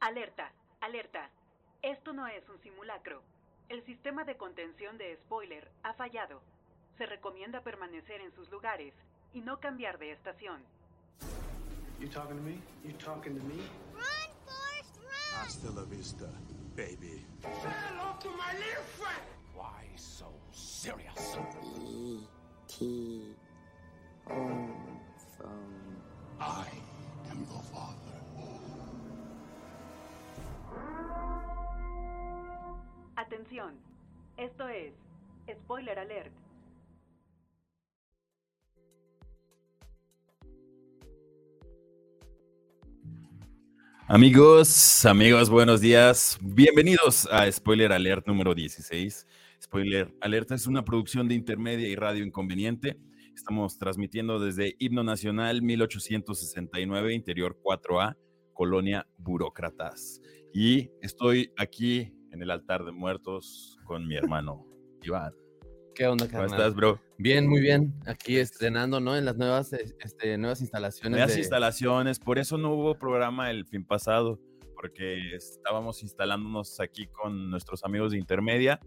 Alerta, alerta. Esto no es un simulacro. El sistema de contención de spoiler ha fallado. Se recomienda permanecer en sus lugares y no cambiar de estación. You talking to me? You talking to me? Run, Forrest, run! Hasta la vista, baby. Say hello to my little friend. Why so serious? E.T. home phone. I am your father. Atención. Esto es Spoiler Alert. Amigos, amigos, buenos días. Bienvenidos a Spoiler Alert número 16. Spoiler Alert es una producción de Intermedia y Radio Inconveniente. Estamos transmitiendo desde Himno Nacional 1869, Interior 4A, Colonia Burócratas. Y estoy aquí en el altar de muertos con mi hermano Iván. ¿Qué onda, ¿Cómo carnal? estás, bro? Bien, muy bien. Aquí estrenando, ¿no? En las nuevas, este, nuevas instalaciones. Nuevas de- instalaciones, por eso no hubo programa el fin pasado, porque estábamos instalándonos aquí con nuestros amigos de Intermedia,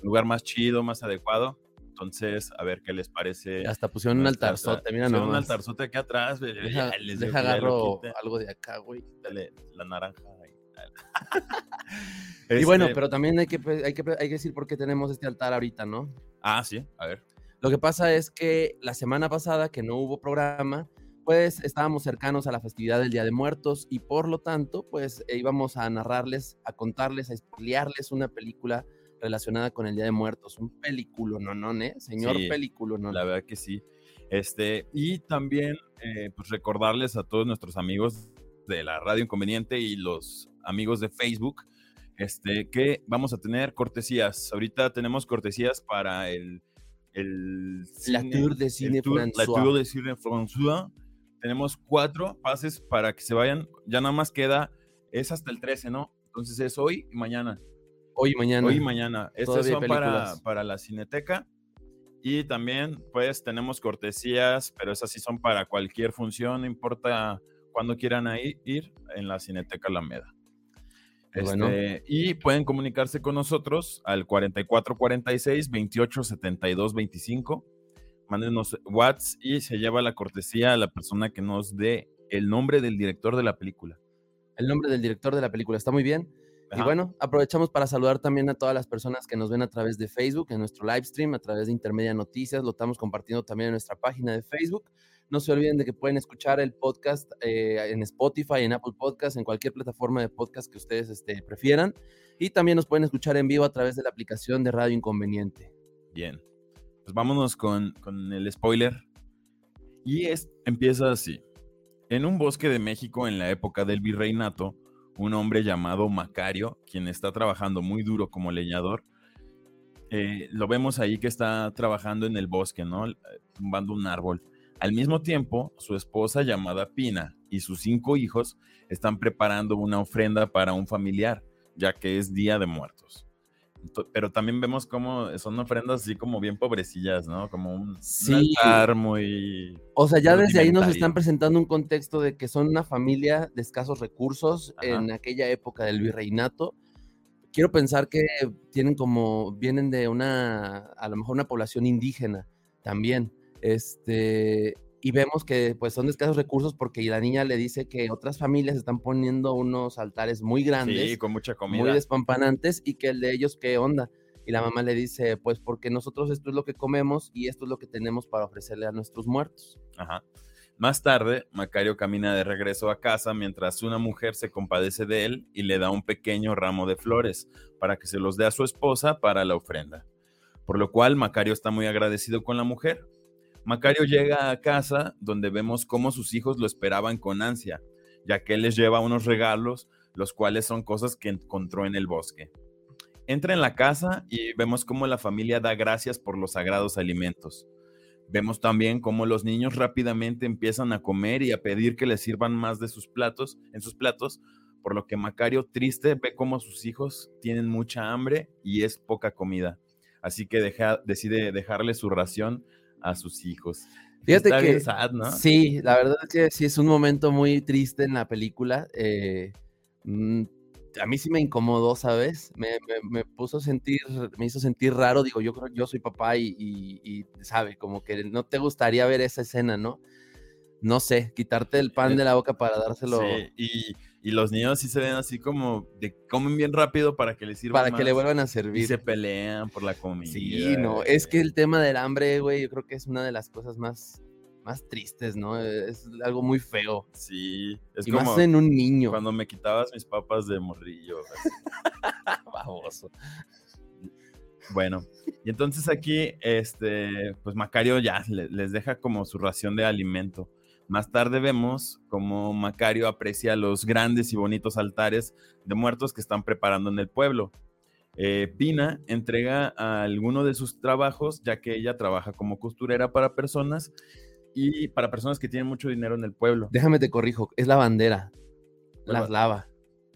un lugar más chido, más adecuado. Entonces, a ver qué les parece. Hasta pusieron un altarzote, mira pusieron un nomás. altarzote aquí atrás. Deja, les deja agarro algo de acá, güey. dale la naranja. Y bueno, Este, pero también hay que, pe- hay, que, hay que decir por qué tenemos este altar ahorita, ¿no? Ah, sí, a ver. Lo que pasa es que la semana pasada, que no hubo programa, pues estábamos cercanos a la festividad del Día de Muertos y por lo tanto, pues íbamos a narrarles, a contarles, a expliarles una película relacionada con el Día de Muertos. Un película, no, no, ¿eh? Señor Sí, película, no. La verdad que sí. Este, y también, eh, pues recordarles a todos nuestros amigos de la Radio Inconveniente y los amigos de Facebook, este, que vamos a tener cortesías. Ahorita tenemos cortesías para el, el La Tour de Cine tour- La François. Tour de Cine François. Tenemos cuatro pases para que se vayan. Ya nada más queda, es hasta el 13, ¿no? Entonces es hoy y mañana. Hoy y mañana. Hoy y mañana. Estas son para, para la Cineteca. Y también, pues, tenemos cortesías, pero esas sí son para cualquier función, no importa cuándo quieran ir en la Cineteca Alameda. Qué bueno. Este, Y pueden comunicarse con nosotros al 4446 28 72 25. Mándenos WhatsApp y se lleva la cortesía a la persona que nos dé el nombre del director de la película. El nombre del director de la película está muy bien. Y Ajá. bueno, aprovechamos para saludar también a todas las personas que nos ven a través de Facebook, en nuestro live stream, a través de Intermedia Noticias. Lo estamos compartiendo también en nuestra página de Facebook. No se olviden de que pueden escuchar el podcast eh, en Spotify, en Apple Podcast, en cualquier plataforma de podcast que ustedes este, prefieran. Y también nos pueden escuchar en vivo a través de la aplicación de Radio Inconveniente. Bien. Pues vámonos con, con el spoiler. Y es, empieza así. En un bosque de México en la época del virreinato, un hombre llamado Macario, quien está trabajando muy duro como leñador, eh, lo vemos ahí que está trabajando en el bosque, ¿no? Tumbando un árbol. Al mismo tiempo, su esposa llamada Pina y sus cinco hijos están preparando una ofrenda para un familiar, ya que es Día de Muertos. Pero también vemos cómo son ofrendas así como bien pobrecillas, ¿no? Como un, un Sí. altar muy... O sea, ya desde ahí nos están presentando un contexto de que son una familia de escasos recursos Ajá. en aquella época del virreinato. Quiero pensar que tienen como, vienen de una, a lo mejor una población indígena también. Este, y vemos que pues son de escasos recursos porque la niña le dice que otras familias están poniendo unos altares muy grandes Sí, con mucha muy comida. despampanantes y que el de ellos, ¿qué onda? Y la mamá le dice, pues porque nosotros esto es lo que comemos y esto es lo que tenemos para ofrecerle a nuestros muertos. Ajá. Más tarde, Macario camina de regreso a casa mientras una mujer se compadece de él y le da un pequeño ramo de flores para que se los dé a su esposa para la ofrenda. Por lo cual, Macario está muy agradecido con la mujer. Macario llega a casa donde vemos cómo sus hijos lo esperaban con ansia, ya que él les lleva unos regalos, los cuales son cosas que encontró en el bosque. Entra en la casa y vemos cómo la familia da gracias por los sagrados alimentos. Vemos también cómo los niños rápidamente empiezan a comer y a pedir que les sirvan más de sus platos, en sus platos, por lo que Macario triste ve cómo sus hijos tienen mucha hambre y es poca comida. Así que decide dejarle su ración a sus hijos. Fíjate Está que bien sad, ¿no? sí, la verdad es que sí es un momento muy triste en la película. eh, Mm, a mí sí me incomodó, ¿sabes? Me, me- me puso a sentir, me hizo sentir raro. Digo, yo creo yo soy papá y, y, y, sabe, como que no te gustaría ver esa escena, ¿no? No sé, quitarte el pan de la boca para dárselo, Sí, y, y los niños sí se ven así como de comen bien rápido para que les sirva para que le vuelvan a y servir. se pelean por la comida. Sí, no, es que el tema del hambre, güey, yo creo que es una de las cosas más, más tristes, ¿no? Es algo muy feo. Sí, es y como más en un niño. cuando me quitabas mis papas de morrillo. Baboso. Bueno, y entonces aquí, este, pues Macario ya le- les deja como su ración de alimento. Más tarde vemos como Macario aprecia los grandes y bonitos altares de muertos que están preparando en el pueblo. Eh, Pina entrega a alguno de sus trabajos, ya que ella trabaja como costurera para personas y para personas que tienen mucho dinero en el pueblo. Déjame te corrijo, es la bandera. Bueno. Las lava.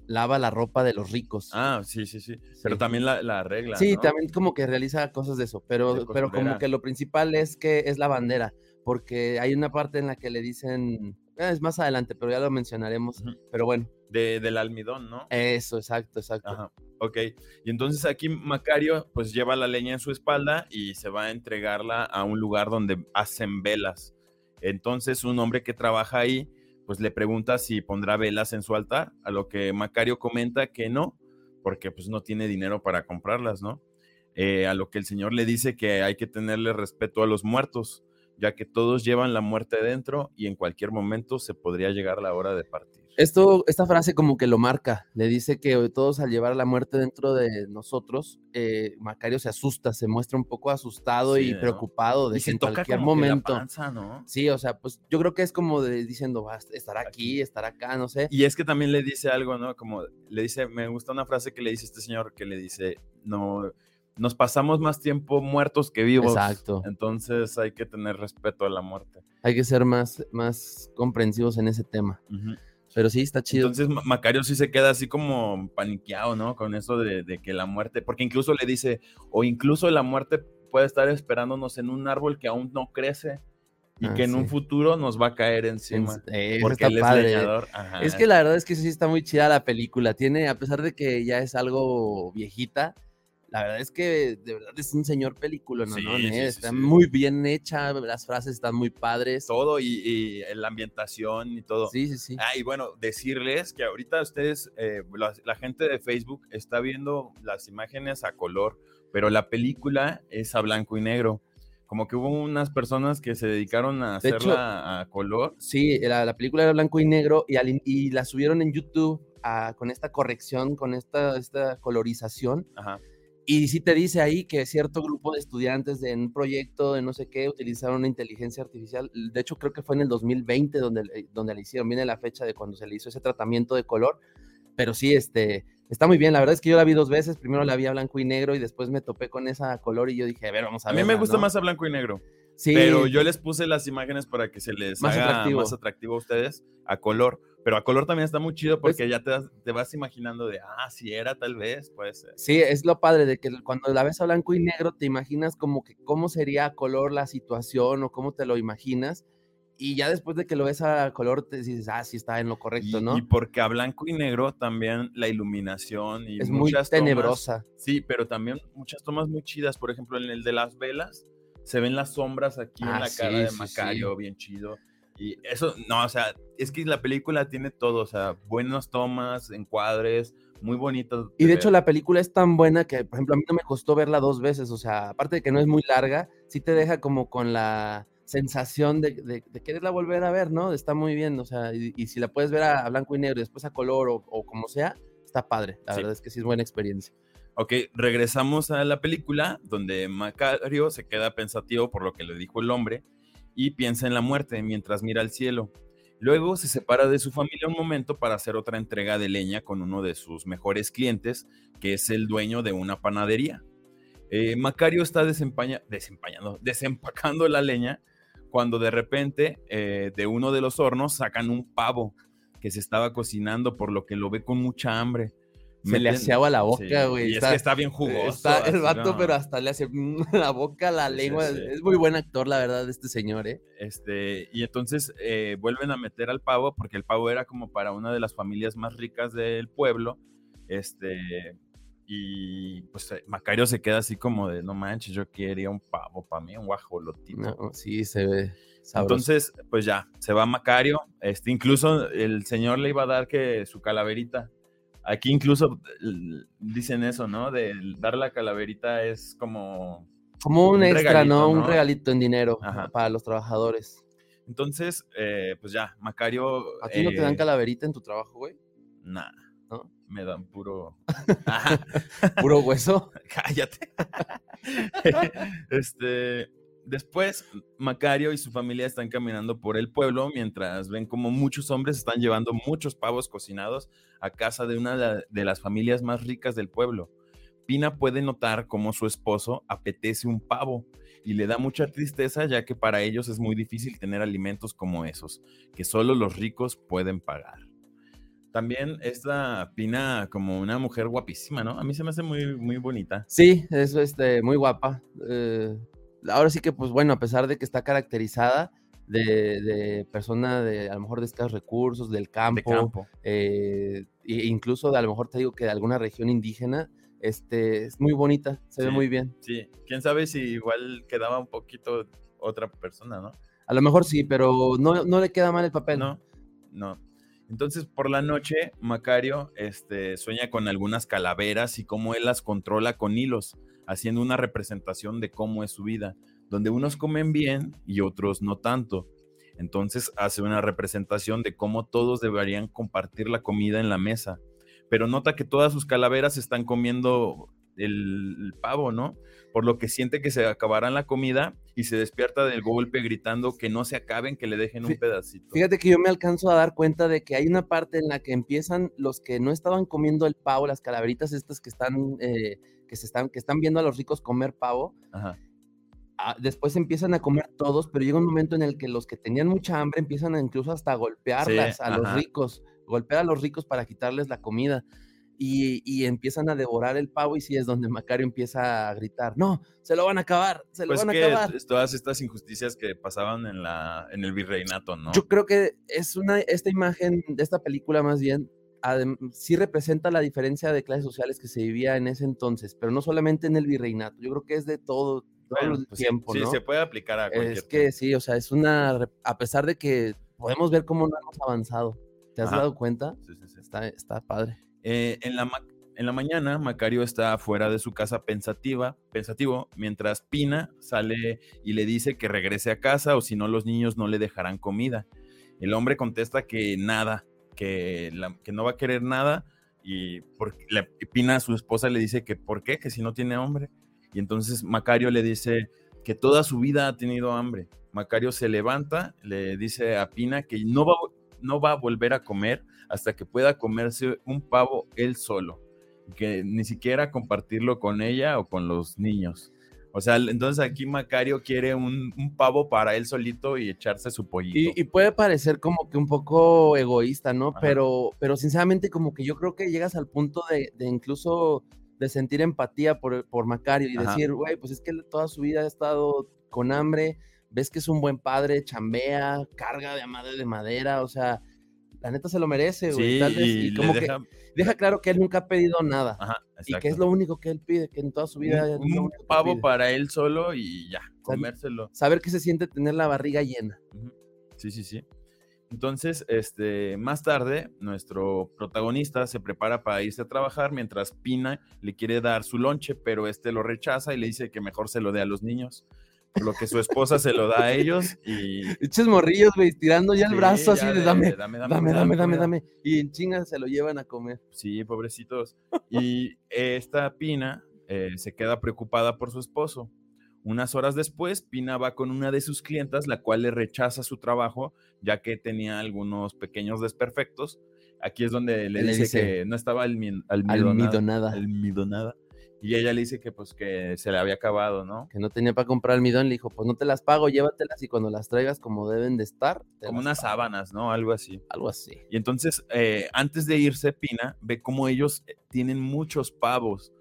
Lava la ropa de los ricos. Ah, sí, sí, sí. Pero también la, la regla. Sí, ¿no? también como que realiza cosas de eso, pero, pero como que lo principal es que es la bandera, porque hay una parte en la que le dicen, eh, es más adelante, pero ya lo mencionaremos, pero bueno, De- del almidón, ¿no? eso, exacto, exacto. Ajá, ok. Y entonces aquí Macario pues lleva la leña en su espalda y se va a entregarla a un lugar donde hacen velas. Entonces un hombre que trabaja ahí pues le pregunta si pondrá velas en su altar, a lo que Macario comenta que no, porque pues no tiene dinero para comprarlas, ¿no? Eh, a lo que el Señor le dice que hay que tenerle respeto a los muertos, ya que todos llevan la muerte dentro y en cualquier momento se podría llegar la hora de partir. Esto, esta frase como que lo marca, le dice que todos al llevar la muerte dentro de nosotros, eh, Macario se asusta, se muestra un poco asustado Sí, y ¿no? preocupado de y que en cualquier momento... panza, ¿no? Sí, o sea, pues yo creo que es como de diciendo, va, estará aquí, estará acá, no sé. Y es que también le dice algo, ¿no? Como le dice, me gusta una frase que le dice este señor que le dice, no, nos pasamos más tiempo muertos que vivos. Exacto. Entonces hay que tener respeto a la muerte. Hay que ser más, más comprensivos en ese tema. Pero sí, está chido. Entonces Ma- Macario sí se queda así como paniqueado, ¿no? Con eso de, de que la muerte, porque incluso le dice, o incluso la muerte puede estar esperándonos en un árbol que aún no crece y Ah, que en un futuro nos va a caer encima. Eh, porque él es padre. leñador. Ajá. Es que la verdad es que sí está muy chida la película. Tiene, a pesar de que ya es algo viejita, la verdad es que de verdad es un señor película, ¿no? Sí, ¿no? sí, Ne- sí, está muy bien hecha, las frases están muy padres. todo y, y la ambientación y todo. Sí, sí, sí. Ah, y bueno, decirles que ahorita ustedes, eh, la, la gente de Facebook está viendo las imágenes a color, pero la película es a blanco y negro. Como que hubo unas personas que se dedicaron a De hacerla hecho- a color. Sí, la, la película era blanco y negro y, al y la subieron en YouTube ah, con esta corrección, con esta, esta colorización. Ajá. Y sí te dice ahí que cierto grupo de estudiantes de un proyecto de no sé qué utilizaron inteligencia artificial. De hecho, creo que fue en el 2020 donde, donde le hicieron. Viene la fecha de cuando se le hizo ese tratamiento de color. Pero sí, este, está muy bien. La verdad es que yo la vi dos veces. Primero la vi a blanco y negro y después me topé con esa color y yo dije, a ver, vamos a A ver. mí me gusta más a blanco y negro, Sí, pero yo les puse las imágenes para que se les Más haga atractivo. más atractivo a ustedes a color. Pero a color también está muy chido Pues porque ya te, te vas imaginando de, ah, si era tal vez, puede ser. Sí, es lo padre de que cuando la ves a blanco y negro te imaginas como que cómo sería a color la situación o cómo te lo imaginas. Y ya después de que lo ves a color te dices, ah, sí está en lo correcto, Y, ¿no? y porque a blanco y negro también la iluminación y es muy tomas- tenebrosa. Sí, pero también muchas tomas muy chidas. Por ejemplo, en el de las velas, se ven las sombras aquí en Ah, la sí, cara de sí, Macario, bien chido. Y eso, no, o sea, es que la película tiene todo, o sea, buenas tomas, encuadres, muy bonitas. Y de hecho la película es tan buena que, por ejemplo, a mí no me costó verla dos veces. O sea, aparte de que no es muy larga, sí te deja como con la sensación de, de, de quererla volver a ver, ¿no? Está muy bien, o sea, y, y si la puedes ver a, a blanco y negro y después a color o, o como sea, está padre. La Sí. verdad es que sí es buena experiencia. Ok, regresamos a la película donde Macario se queda pensativo por lo que le dijo el hombre y piensa en la muerte mientras mira al cielo. Luego se separa de su familia un momento para hacer otra entrega de leña con uno de sus mejores clientes, que es el dueño de una panadería. Eh, Macario está desempaña- desempañando, desempacando la leña cuando de repente eh, de uno de los hornos sacan un pavo que se estaba cocinando, por lo que lo ve con mucha hambre. Se le agua la boca, sí, güey. Y es que está bien jugoso. Está el vato, no. pero hasta le hace la boca, la sí, lengua. sí. Es muy buen actor, la verdad, este señor, ¿eh? Este, y entonces eh, vuelven a meter al pavo, porque el pavo era como para una de las familias más ricas del pueblo. Este, y pues eh, Macario se queda así como de, no manches, yo quería un pavo para mí, un guajolotito. No, sí, se ve sabroso. Entonces, pues ya, se va Macario. Este, incluso el señor le iba a dar que su calaverita. Aquí incluso dicen eso, ¿no? De dar la calaverita es como... Como un, un extra, regalito, ¿no? Un regalito en dinero Ajá. para los trabajadores. Entonces, eh, pues ya, Macario... ¿A ti no te dan eh, calaverita en tu trabajo, güey? Nah, ¿No? me dan puro... Puro hueso. Cállate. este, después, Macario y su familia están caminando por el pueblo mientras ven como muchos hombres están llevando muchos pavos cocinados a casa de una de las familias más ricas del pueblo. Pina puede notar cómo su esposo apetece un pavo y le da mucha tristeza ya que para ellos es muy difícil tener alimentos como esos, que solo los ricos pueden pagar. También esta Pina como una mujer guapísima, ¿no? A mí se me hace muy, muy bonita. Sí, es este, muy guapa. Eh, ahora sí que, pues bueno, a pesar de que está caracterizada de, de persona de a lo mejor de escasos recursos, del campo, De campo. eh, e incluso de, a lo mejor te digo que de alguna región indígena, este, es muy bonita, se ve Sí. muy bien. Sí, quién sabe si igual quedaba un poquito otra persona, ¿no? A lo mejor sí, pero no, no le queda mal el papel. No, no. Entonces, por la noche, Macario este, sueña con algunas calaveras y cómo él las controla con hilos, haciendo una representación de cómo es su vida, donde unos comen bien y otros no tanto. Entonces hace una representación de cómo todos deberían compartir la comida en la mesa, pero nota que todas sus calaveras están comiendo el, el pavo, ¿no? Por lo que siente que se acabará la comida y se despierta del golpe gritando que no se acaben, que le dejen un pedacito. Fíjate que yo me alcanzo a dar cuenta de que hay una parte en la que empiezan los que no estaban comiendo el pavo, las calaveritas estas que están, eh, que se están, que están viendo a los ricos comer pavo, Ajá. ah, después empiezan a comer todos, pero llega un momento en el que los que tenían mucha hambre empiezan a incluso hasta a golpearlas a los ricos, golpear a los ricos para quitarles la comida. Y, y empiezan a devorar el pavo y sí es donde Macario empieza a gritar, no, se lo van a acabar, se lo Pues van a acabar. todas estas injusticias que pasaban en, la, en el virreinato, ¿no? Yo creo que es una, esta imagen de esta película más bien, sí representa la diferencia de clases sociales que se vivía en ese entonces, pero no solamente en el virreinato, yo creo que es de todo, todo Bueno, el pues sí, tiempo, sí, ¿no? se puede aplicar a cualquier Es que sí, o sea, es una, a pesar de que podemos ver cómo no hemos avanzado, ¿te has Ajá. dado cuenta? Sí, sí, sí. Está, está padre. Eh, en, la en la mañana, Macario está fuera de su casa pensativa, pensativo, mientras Pina sale y le dice que regrese a casa o si no los niños no le dejarán comida. El hombre contesta que nada, que, no va a querer nada y por- le- Pina su esposa le dice que por qué, que si no tiene hambre. Y entonces Macario le dice que toda su vida ha tenido hambre. Macario se levanta, le dice a Pina que no va, no va a volver a comer hasta que pueda comerse un pavo él solo, que ni siquiera compartirlo con ella o con los niños. O sea, entonces aquí Macario quiere un, un pavo para él solito y echarse su pollito. Y, y puede parecer como que un poco egoísta, ¿no? Ajá. Pero, pero sinceramente como que yo creo que llegas al punto de, de incluso de sentir empatía por, por Macario y Ajá. decir, güey, pues es que toda su vida ha estado con hambre, ves que es un buen padre, chambea, carga de madre de madera, o sea, la neta se lo merece, güey. sí, tal vez, y, como que deja, deja claro que él nunca ha pedido nada ajá, y que es lo único que él pide, que en toda su vida un, pavo pide. para él solo y ya, comérselo. Saber que se siente tener la barriga llena. Sí, sí, sí. Entonces, este, más tarde, nuestro protagonista se prepara para irse a trabajar mientras Pina le quiere dar su lonche, pero este lo rechaza y le dice que mejor se lo dé a los niños. Por lo que su esposa se lo da a ellos y. Eches morrillos, güey, tirando ya el Sí, brazo así ya de dame, dame, dame, dame, dame, comida". dame. Y en chinga se lo llevan a comer. Sí, pobrecitos. Y esta Pina eh, se queda preocupada por su esposo. Unas horas después, Pina va con una de sus clientas, la cual le rechaza su trabajo, ya que tenía algunos pequeños desperfectos. Aquí es donde le, Le dice, dice, que no estaba almi- almidonada, Almidonada. almidonada Y ella le dice que pues que se le había acabado, ¿no? Que no tenía para comprar almidón, le dijo, pues no te las pago, llévatelas y cuando las traigas como deben de estar. Como unas pago". sábanas, ¿no? Algo así. Algo así. Y entonces, eh, antes de irse, Pina ve cómo ellos eh, tienen muchos pavos.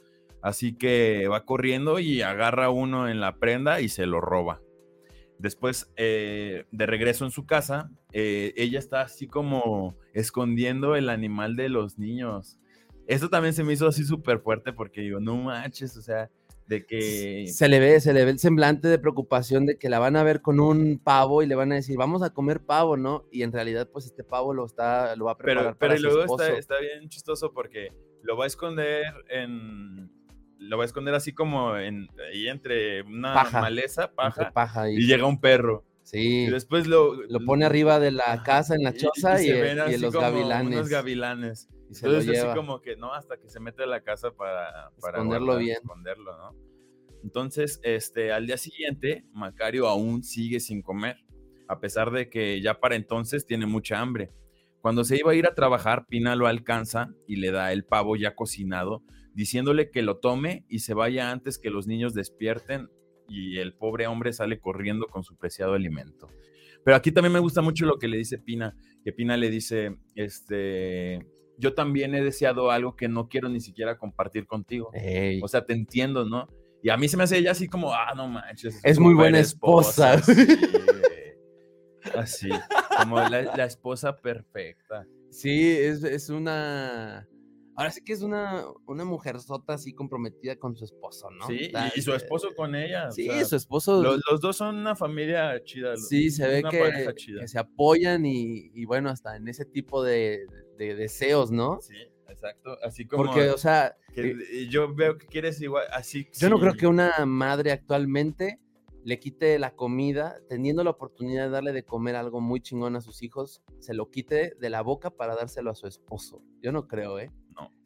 Así que va corriendo y agarra uno en la prenda y se lo roba. Después, eh, de regreso en su casa, eh, ella está así como escondiendo el animal de los niños. Eso también se me hizo así súper fuerte porque digo, no manches, o sea, de que... Se le ve, se le ve el semblante de preocupación de que la van a ver con un pavo y le van a decir, vamos a comer pavo, ¿no? Y en realidad, pues este pavo lo está, lo va a preparar Pero, pero para su luego esposo. está, está bien chistoso porque lo va a esconder en. Lo va a esconder así como en, ahí entre una Paja. maleza, paja, paja y, y llega un perro. sí, Y después lo. lo pone arriba de la casa en la y- choza y, se y ven así en los como gavilanes. Unos gavilanes. Y se lo Entonces, lleva. así como que, ¿no? Hasta que se mete a la casa para, para Esconderlo guardar- bien. esconderlo, ¿no? Entonces, este, al día siguiente, Macario aún sigue sin comer, a pesar de que ya para entonces tiene mucha hambre. Cuando se iba a ir a trabajar, Pina lo alcanza y le da el pavo ya cocinado, diciéndole que lo tome y se vaya antes que los niños despierten y el pobre hombre sale corriendo con su preciado alimento. Pero aquí también me gusta mucho lo que le dice Pina, que Pina le dice, este, yo también he deseado algo que no quiero ni siquiera compartir contigo. Ey, O sea, te entiendo, ¿no? Y a mí se me hace ella así como, ah, no manches. Es muy buena esposa. sí, güey. así, como la, la esposa perfecta. Sí, es, es una. Ahora sí que es una, una mujer sota así comprometida con su esposo, ¿no? Sí, Está- y, y su esposo con ella. o Sí, sea, su esposo. Los, los dos son una familia chida. sí, se ve que, se apoyan y, y bueno, hasta en ese tipo de, de deseos, ¿no? Sí, exacto. Así como Porque, o sea, que eh, yo veo que quieres igual, así. yo no creo que una madre actualmente le quite la comida, teniendo la oportunidad de darle de comer algo muy chingón a sus hijos, se lo quite de la boca para dárselo a su esposo. Yo no creo, ¿eh?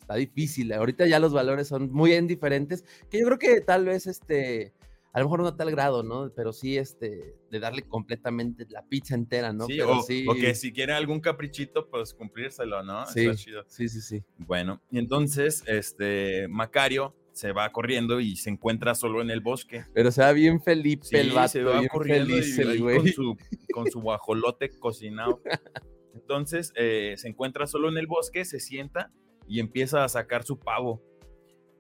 Está difícil. Ahorita ya los valores son muy bien diferentes, que yo creo que tal vez, este, a lo mejor no a tal grado, ¿no? Pero sí, este, de darle completamente la pizza entera, ¿no? Sí, Pero o, sí, o que si quiere algún caprichito, pues cumplírselo, ¿no? Sí. Chido. sí, sí, sí. Bueno, y entonces, este, Macario se va corriendo y se encuentra solo en el bosque. Pero se va bien Felipe Sí, el vato, se va bien corriendo feliz y güey. con su, con su guajolote cocinado. Entonces, eh, se encuentra solo en el bosque, se sienta y empieza a sacar su pavo.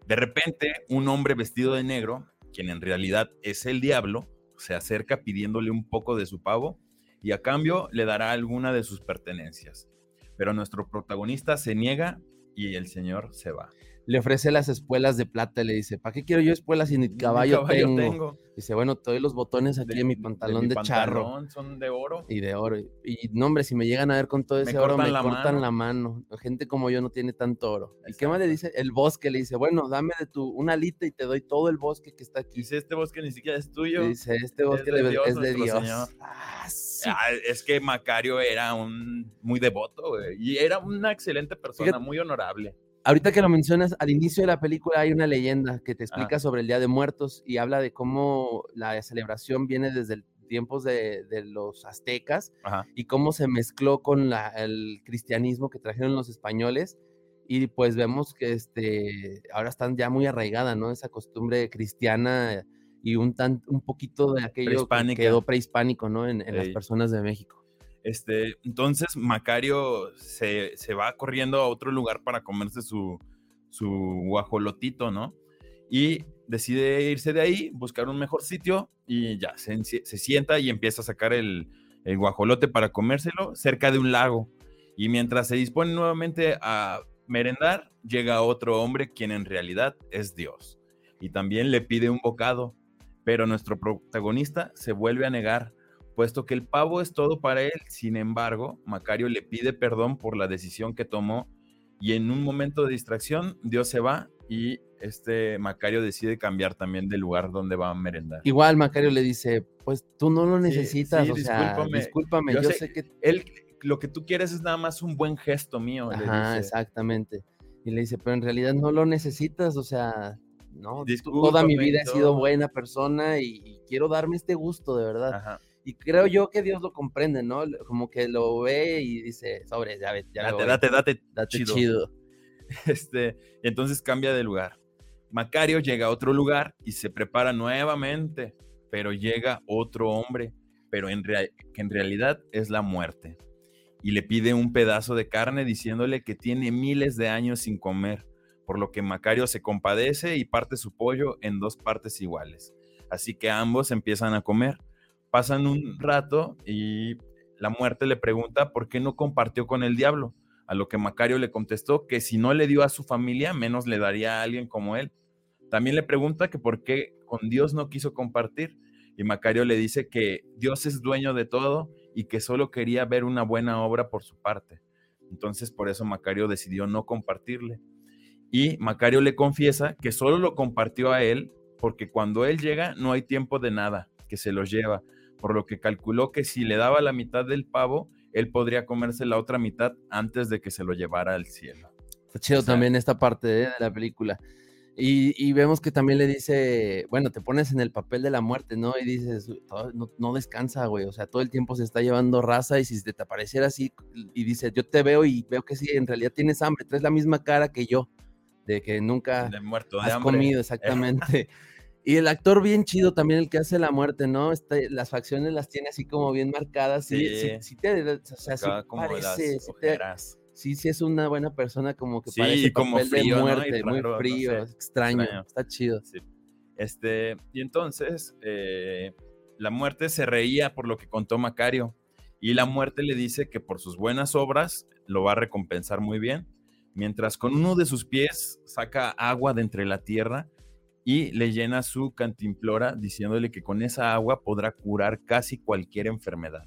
De repente, un hombre vestido de negro, quien en realidad es el diablo, se acerca pidiéndole un poco de su pavo y a cambio le dará alguna de sus pertenencias. Pero nuestro protagonista se niega y el señor se va. Le ofrece las espuelas de plata y le dice, ¿para qué quiero yo espuelas si ni Ni caballo, tengo? Dice, bueno, te doy los botones aquí en mi pantalón de, mi charro pantalón, Son de oro. y de oro. Y no, hombre, si me llegan a ver con todo Me ese oro, me la cortan mano. la mano. Gente como yo no tiene tanto oro. ¿Y qué más le dice? El bosque le dice, bueno, dame de tu una alita y te doy todo el bosque que está aquí. Dice, este bosque ni siquiera es tuyo. Y dice, este bosque de de- Dios, es de Dios. Ah, sí. Ah, es que Macario era un muy devoto, güey, y era una excelente persona, Fíjate- muy honorable. Ahorita que lo mencionas, al inicio de la película hay una leyenda que te explica sobre el Día de Muertos y habla de cómo la celebración viene desde el tiempos de, de los aztecas Ajá. y cómo se mezcló con la- el cristianismo que trajeron los españoles y pues vemos que este ahora están ya muy arraigada, ¿no? Esa costumbre cristiana y un tan un poquito de aquello que quedó prehispánico, ¿no? En, en las personas de México. Este, entonces Macario se, se va corriendo a otro lugar para comerse su, su guajolotito, ¿no? Y decide irse de ahí, buscar un mejor sitio y ya, se, se sienta y empieza a sacar el, el guajolote para comérselo cerca de un lago. Y mientras se dispone nuevamente a merendar, llega otro hombre quien en realidad es Dios. Y también le pide un bocado, pero nuestro protagonista se vuelve a negar puesto que el pavo es todo para él. Sin embargo, Macario le pide perdón por la decisión que tomó y en un momento de distracción, Dios se va y este Macario decide cambiar también del lugar donde va a merendar. Igual Macario le dice, pues tú no lo Sí, necesitas, sí, o sea, discúlpame. discúlpame, Yo yo, sé sé que Él, lo que tú quieres es nada más un buen gesto mío. Ajá, exactamente. Y le dice, pero en realidad no lo necesitas, o sea, no, tú- toda mi Discúlpame, vida he sido buena persona y, y quiero darme este gusto, de verdad. Ajá. Y creo yo que Dios lo comprende, ¿no? Como que lo ve y dice, sobre, ya, ve- ya Date, date, date, date chido. chido. Este, entonces cambia de lugar. Macario llega a otro lugar y se prepara nuevamente, pero llega otro hombre, pero en que en realidad es la muerte. Y le pide un pedazo de carne diciéndole que tiene miles de años sin comer, por lo que Macario se compadece y parte su pollo en dos partes iguales. Así que ambos empiezan a comer. Pasan un rato y la muerte le pregunta por qué no compartió con el diablo, a lo que Macario le contestó que si no le dio a su familia, menos le daría a alguien como él. También le pregunta que por qué con Dios no quiso compartir, y Macario le dice que Dios es dueño de todo y que solo quería ver una buena obra por su parte. Entonces por eso Macario decidió no compartirle. Y Macario le confiesa que solo lo compartió a él porque cuando él llega no hay tiempo de nada, que se los lleva, por lo que calculó que si le daba la mitad del pavo, él podría comerse la otra mitad antes de que se lo llevara al cielo. Está chido O sea- también esta parte ¿eh? de la película. Y, y vemos que también le dice, bueno, te pones en el papel de la muerte, ¿no? Y dices, "Todo- no, no descansa, güey. O sea, todo el tiempo se está llevando raza y si te apareciera así y dices, yo te veo y veo que sí, en realidad tienes hambre, traes la misma cara que yo, de que nunca De muerto de has hambre. comido, exactamente. Y el actor bien chido también, el que hace la muerte, ¿no? Está- las facciones las tiene así como bien marcadas. Sí, sí, Sí. sí te, o sea, sí Acá como las parece, sí te- ojeras. sí, sí es una buena persona, como que Sí, parece como papel frío, de muerte, muy no frío, sé, extraño, extraño. está chido. Este, y entonces eh, la muerte se reía por lo que contó Macario y la muerte le dice que por sus buenas obras lo va a recompensar muy bien, mientras con uno de sus pies saca agua de entre la tierra y le llena su cantimplora diciéndole que con esa agua podrá curar casi cualquier enfermedad.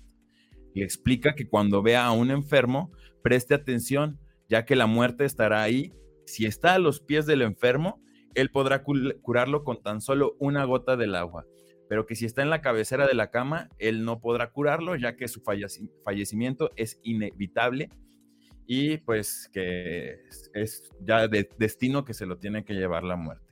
Le explica que cuando vea a un enfermo, preste atención, ya que la muerte estará ahí. Si está a los pies del enfermo, él podrá curarlo con tan solo una gota del agua, pero que si está en la cabecera de la cama, él no podrá curarlo, ya que su falleci- fallecimiento es inevitable y pues que es ya de destino que se lo tiene que llevar la muerte.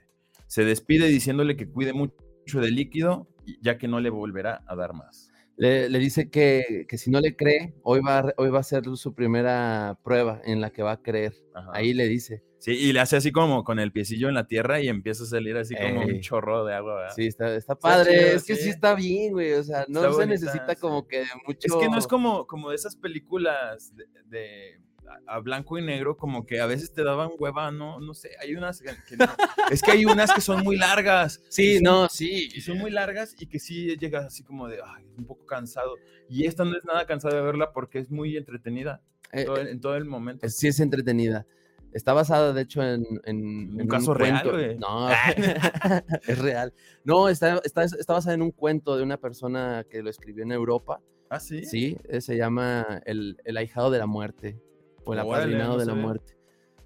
Se despide diciéndole que cuide mucho del líquido, ya que no le volverá a dar más. Le, le dice que, que si no le cree, hoy va, hoy va a ser su primera prueba en la que va a creer. Ajá. Ahí le dice. Sí, y le hace así como con el piecillo en la tierra y empieza a salir así como un chorro de agua. ¿verdad? Sí, está, está padre. chido, es que sí. sí. está bien, güey. O sea, no Está se bonita, necesita sí. como que de mucho. Es que no es como, como de esas películas de, de- a, blanco y negro, como que a veces te daban hueva, no, no sé, hay unas que, que no- es que hay unas que son muy largas. Sí, son- no, sí. Y son muy largas y que sí llegas así como de, ay, un poco cansado. Y esta no es nada cansada de verla porque es muy entretenida Eh, todo el- en todo el momento. eh, sí es entretenida. Está basada, de hecho, en, en- Un en caso real, cuento. No, es real. No, está, está, está basada en un cuento de una persona que lo escribió en Europa. Ah, sí. Sí, eh, se llama el, el ahijado de la muerte o el apadrinado de la muerte.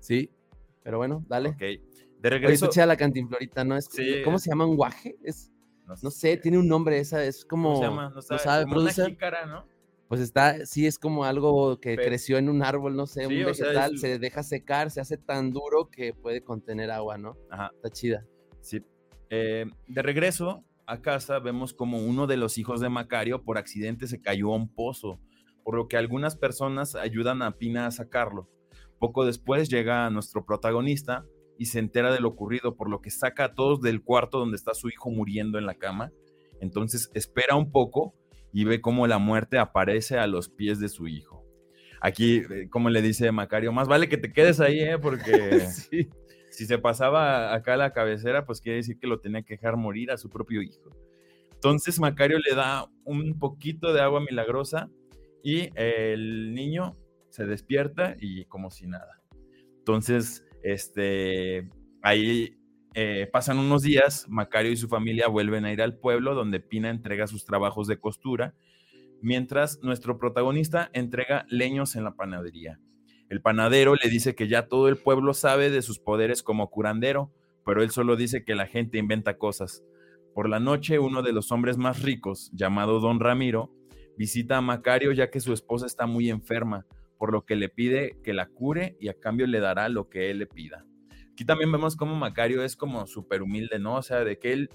Sí, pero bueno, dale. Ok. De Oye, regreso. chida la cantimplorita, ¿no? Es, Sí. ¿Cómo se llama? ¿Un guaje? Es, no sé, tiene un nombre esa, es como... ¿Cómo se llama? No ¿no sabe, sabe, como una jícara, ¿no? Pues está, sí, es como algo que creció en un árbol, no sé, Sí, un sea, vegetal, es- se deja secar, se hace tan duro que puede contener agua, ¿no? Ajá. Está chida. Sí. Eh, de regreso a casa vemos como uno de los hijos de Macario por accidente se cayó a un pozo, por lo que algunas personas ayudan a Pina a sacarlo. Poco después llega nuestro protagonista y se entera de lo ocurrido, por lo que saca a todos del cuarto donde está su hijo muriendo en la cama. Entonces espera un poco y ve cómo la muerte aparece a los pies de su hijo. Aquí, eh, como le dice Macario, más vale que te quedes ahí, ¿eh? porque Sí. si se pasaba acá a la cabecera, pues quiere decir que lo tenía que dejar morir a su propio hijo. Entonces Macario le da un poquito de agua milagrosa y el niño se despierta y como si nada. Entonces, este, ahí eh, pasan unos días, Macario y su familia vuelven a ir al pueblo donde Pina entrega sus trabajos de costura, mientras nuestro protagonista entrega leños en la panadería. El panadero le dice que ya todo el pueblo sabe de sus poderes como curandero, pero él solo dice que la gente inventa cosas. Por la noche, uno de los hombres más ricos, llamado Don Ramiro, visita a Macario ya que su esposa está muy enferma, por lo que le pide que la cure y a cambio le dará lo que él le pida. Aquí también vemos cómo Macario es como súper humilde, ¿no? O sea, de que él,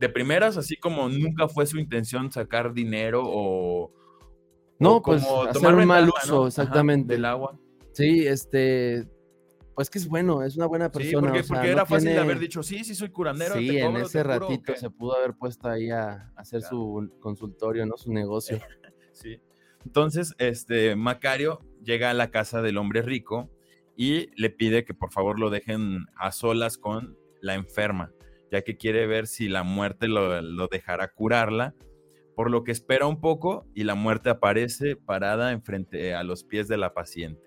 de primeras, así como nunca fue su intención sacar dinero o... No, o pues, como hacer un mal uso, ¿no? Ajá, exactamente. del agua. Sí, este, pues que es bueno, es una buena Sí, persona. porque, o sea, porque no era fácil de tiene- haber dicho, sí, sí, soy curandero. Sí, te en cobro, ese te curo", ¿o ratito se pudo haber puesto ahí a, a hacer Claro. su consultorio, ¿no? Su negocio. Sí. Entonces, este, Macario llega a la casa del hombre rico y le pide que por favor lo dejen a solas con la enferma, ya que quiere ver si la muerte lo, lo dejará curarla, por lo que espera un poco y la muerte aparece parada enfrente a los pies de la paciente.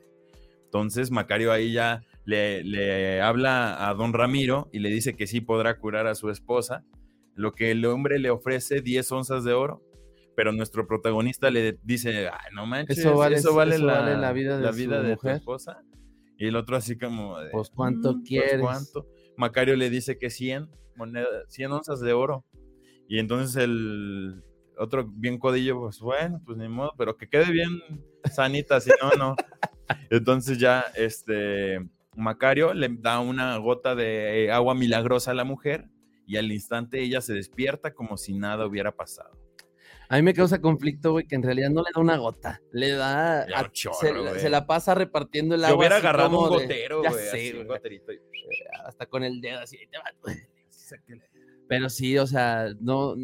Entonces, Macario ahí ya le, le habla a don Ramiro y le dice que sí podrá curar a su esposa, lo que el hombre le ofrece 10 onzas de oro pero nuestro protagonista le dice, Ay, no manches, Eso vale- eso vale, eso la, vale la vida de la su vida de tu mujer". esposa. Y el otro así como, de, Pues, ¿cuánto "Mm, pues, quieres?" ¿cuánto? Macario le dice que 100 monedas, 100 onzas de oro. Y entonces el otro bien codillo, pues bueno, pues ni modo, pero que quede bien sanita, si no, no. Entonces ya, este, Macario le da una gota de agua milagrosa a la mujer y al instante ella se despierta como si nada hubiera pasado. A mí me causa conflicto, güey, que en realidad no le da una gota, le da, a- chorro, se, la- güey. se la pasa repartiendo el agua. Yo hubiera agarrado un gotero, güey, un goterito y- hasta con el dedo así. te va. Pero sí, o sea, no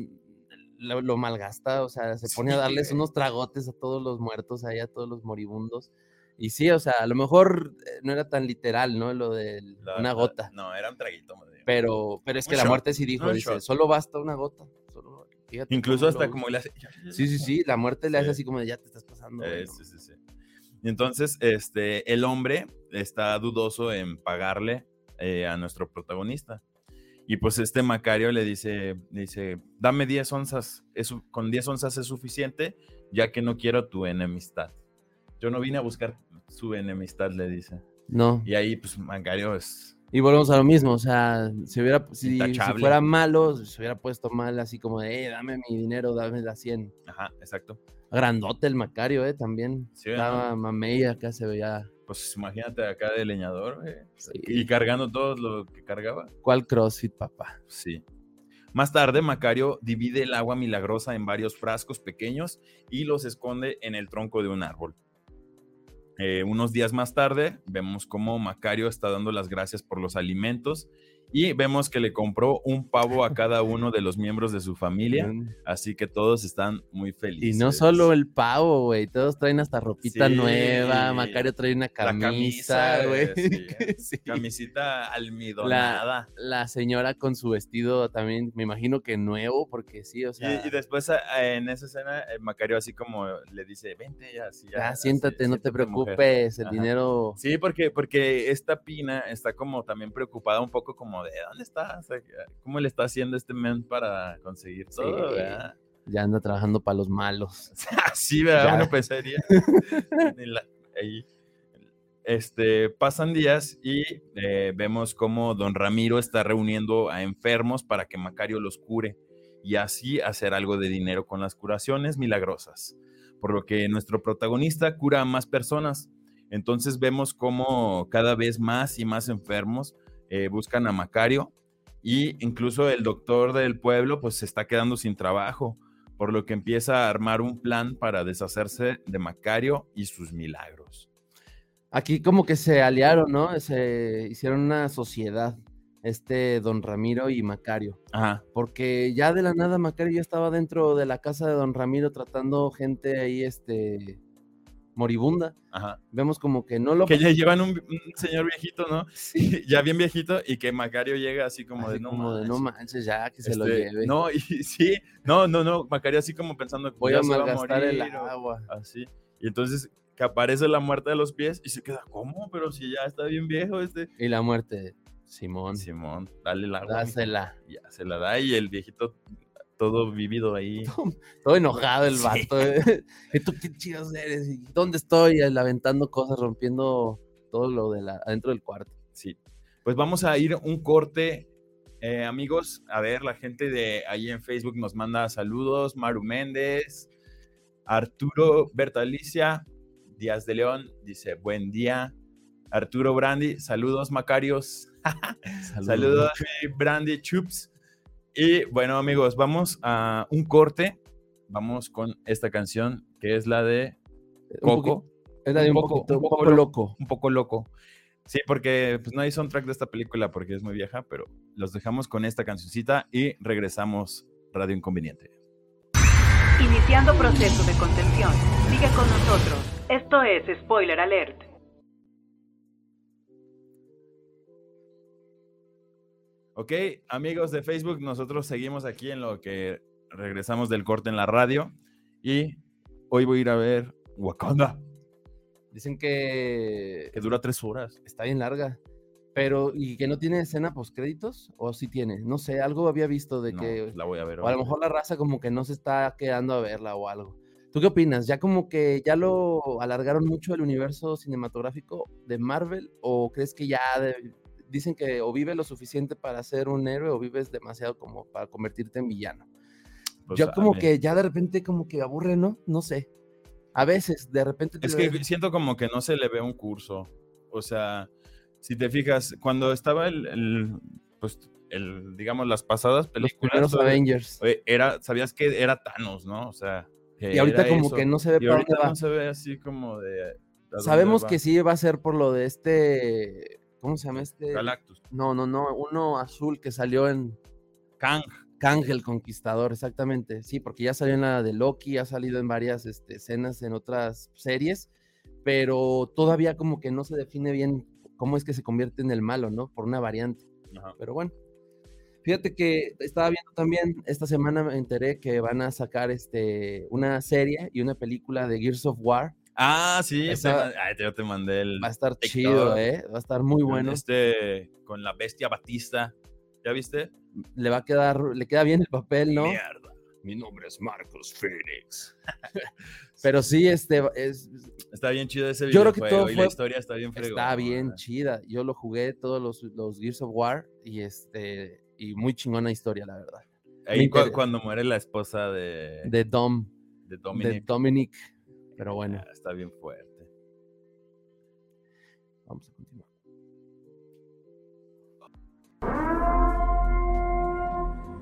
lo, lo malgasta, o sea, se pone a darles unos tragotes a todos los muertos ahí, a todos los moribundos. Y sí, o sea, a lo mejor eh, no era tan literal, ¿no? Lo de La- una la- gota. no, era un traguito. madre. Pero, pero es Un que la shot, muerte sí dijo, dice, shot. solo basta una gota. Fíjate Incluso hasta lo- como le hace. Sí, sí, sí, la muerte le hace Sí. así como de ya te estás pasando. Eh, sí, sí, sí. Entonces, este, el hombre está dudoso en pagarle eh, a nuestro protagonista. Y pues este Macario le dice, le dice, dame 10 onzas, es con 10 onzas es suficiente, ya que no quiero tu enemistad. Yo no vine a buscar su enemistad, le dice. No. Y ahí, pues, Macario es... Y volvemos a lo mismo, o sea, si hubiera, si, fuera malo, se hubiera puesto mal así como de, eh, dame mi dinero, dame la 100. Ajá, exacto. Grandote el Macario, eh, también. Sí, Estaba mamey, acá se veía. Pues imagínate acá de leñador, Sí. Y cargando todo lo que cargaba. ¿Cuál CrossFit, papá? Sí. Más tarde, Macario divide el agua milagrosa en varios frascos pequeños y los esconde en el tronco de un árbol. Eh, unos días más tarde, vemos cómo Macario está dando las gracias por los alimentos y vemos que le compró un pavo a cada uno de los miembros de su familia, así que todos están muy Y felices. no solo el pavo, güey, todos traen hasta ropita Sí. nueva, Macario trae una camisa, güey. sí. Sí. Camisita almidonada. La señora con su vestido también, me imagino que nuevo, porque sí, o sea, Y, y después a- en esa escena, eh, Macario así como le dice, vente ya, así, ya, así, siéntate, no te siéntate, mujer". preocupes, el Ajá. dinero... Sí, porque, porque esta Pina está como también preocupada un poco como de ¿dónde está? O sea, ¿Cómo le está haciendo este men para conseguir todo? Sí. verdad? Ya anda trabajando para los malos. Así, ¿verdad? Uno pensaría. Ni la- ahí. Este, pasan días y eh, vemos cómo don Ramiro está reuniendo a enfermos para que Macario los cure y así hacer algo de dinero con las curaciones milagrosas. Por lo que nuestro protagonista cura a más personas. Entonces vemos cómo cada vez más y más enfermos eh, buscan a Macario y incluso el doctor del pueblo pues se está quedando sin trabajo por lo que empieza a armar un plan para deshacerse de Macario y sus milagros. Aquí como que se aliaron, ¿no? Se hicieron una sociedad, este don Ramiro y Macario, Ajá. porque ya de la nada Macario ya estaba dentro de la casa de don Ramiro tratando gente ahí, este, moribunda. Ajá. Vemos como que no lo... Que ya llevan un, un señor viejito, ¿no? Sí. ya bien viejito, y que Macario llega así como Así de no, como de, no manches". ya que se lo Este, lleve. No, y sí, no, no, no, Macario así como pensando que Voy ya a se va malgastar el o agua. Así. Y entonces que aparece la muerte de los pies y se queda, ¿cómo? Pero si ya está bien viejo este. Y la muerte, Simón, Simón, dale el agua. dásela. Ya se la da y el viejito todo vivido ahí. Todo enojado el vato. ¿eh? ¿Y tú qué chidos eres? ¿Y ¿Dónde estoy? Aventando cosas, rompiendo todo lo de la, adentro del cuarto. Sí. Pues vamos a ir un corte, eh, amigos. A ver, la gente de ahí en Facebook nos manda saludos. Maru Méndez, Arturo Bertalicia, Díaz de León, dice buen día. Arturo Brandi, saludos Macarios. Saludos, mi Brandy Chups. Y bueno, amigos, vamos a un corte. Vamos con esta canción que es la de Un Coco. Es la de un, Un poco- poquito- un un poco poco loco. un poco loco. Sí, porque pues no hay soundtrack de esta película porque es muy vieja, pero los dejamos con esta cancioncita y regresamos Radio Inconveniente. Iniciando proceso de contención. Sigue con nosotros. Esto es Spoiler Alert. Ok, amigos de Facebook, nosotros seguimos aquí en lo que regresamos del corte en la radio y hoy voy a ir a ver Wakanda, Dicen que que dura tres horas. está bien larga. Pero, ¿y que no tiene escena post créditos? ¿O sí tiene? No sé, algo había visto de No, que. pues la voy a ver. O a lo mejor la raza como que no se está quedando a verla o algo. ¿Tú qué opinas? ¿Ya como que ya lo alargaron mucho el universo cinematográfico de Marvel? ¿O crees que ya de- dicen que o vive lo suficiente para ser un héroe o vives demasiado como para convertirte en villano? Pues, Yo como que ya de repente como que aburre, ¿no? No sé. A veces, de repente... Es que siento como que no se le ve un curso. O sea, si te fijas, cuando estaba el, el, pues, el, digamos, las pasadas los películas, todo- Avengers. era, sabías que era Thanos, ¿no? O sea, que Y ahorita como eso. que no se ve Y para ahorita dónde va. no se ve así como de... ¿a dónde Sabemos va? que sí va a ser por lo de este... ¿Cómo se llama este? Galactus. No, no, no, uno azul que salió en Kang. Kang el Conquistador, exactamente. Sí, porque ya salió en la de Loki, ha salido en varias este, escenas en otras series, pero todavía como que no se define bien cómo es que se convierte en el malo, ¿no? Por una variante. Ajá. Pero bueno. Fíjate que estaba viendo también, esta semana me enteré que van a sacar este, una serie y una película de Gears of War. Ah, sí. Esa- te, ay, yo te mandé el... Va a estar TikTok. chido, ¿eh? Va a estar muy con bueno. Este, con la bestia Batista. ¿Ya viste? Le va a quedar, le queda bien el papel, ¿no? Mierda. Mi nombre es Marcos Phoenix. Pero sí, este, es, Está bien chido ese Yo creo que todo y la fue- historia está bien fregona. Está bien chida. Yo lo jugué todos los, los Gears of War y este y muy chingona historia, la verdad. Ahí cu- cuando muere la esposa de, De Dom, de de Dominic. Pero bueno, ah, Está bien fuerte. vamos a continuar.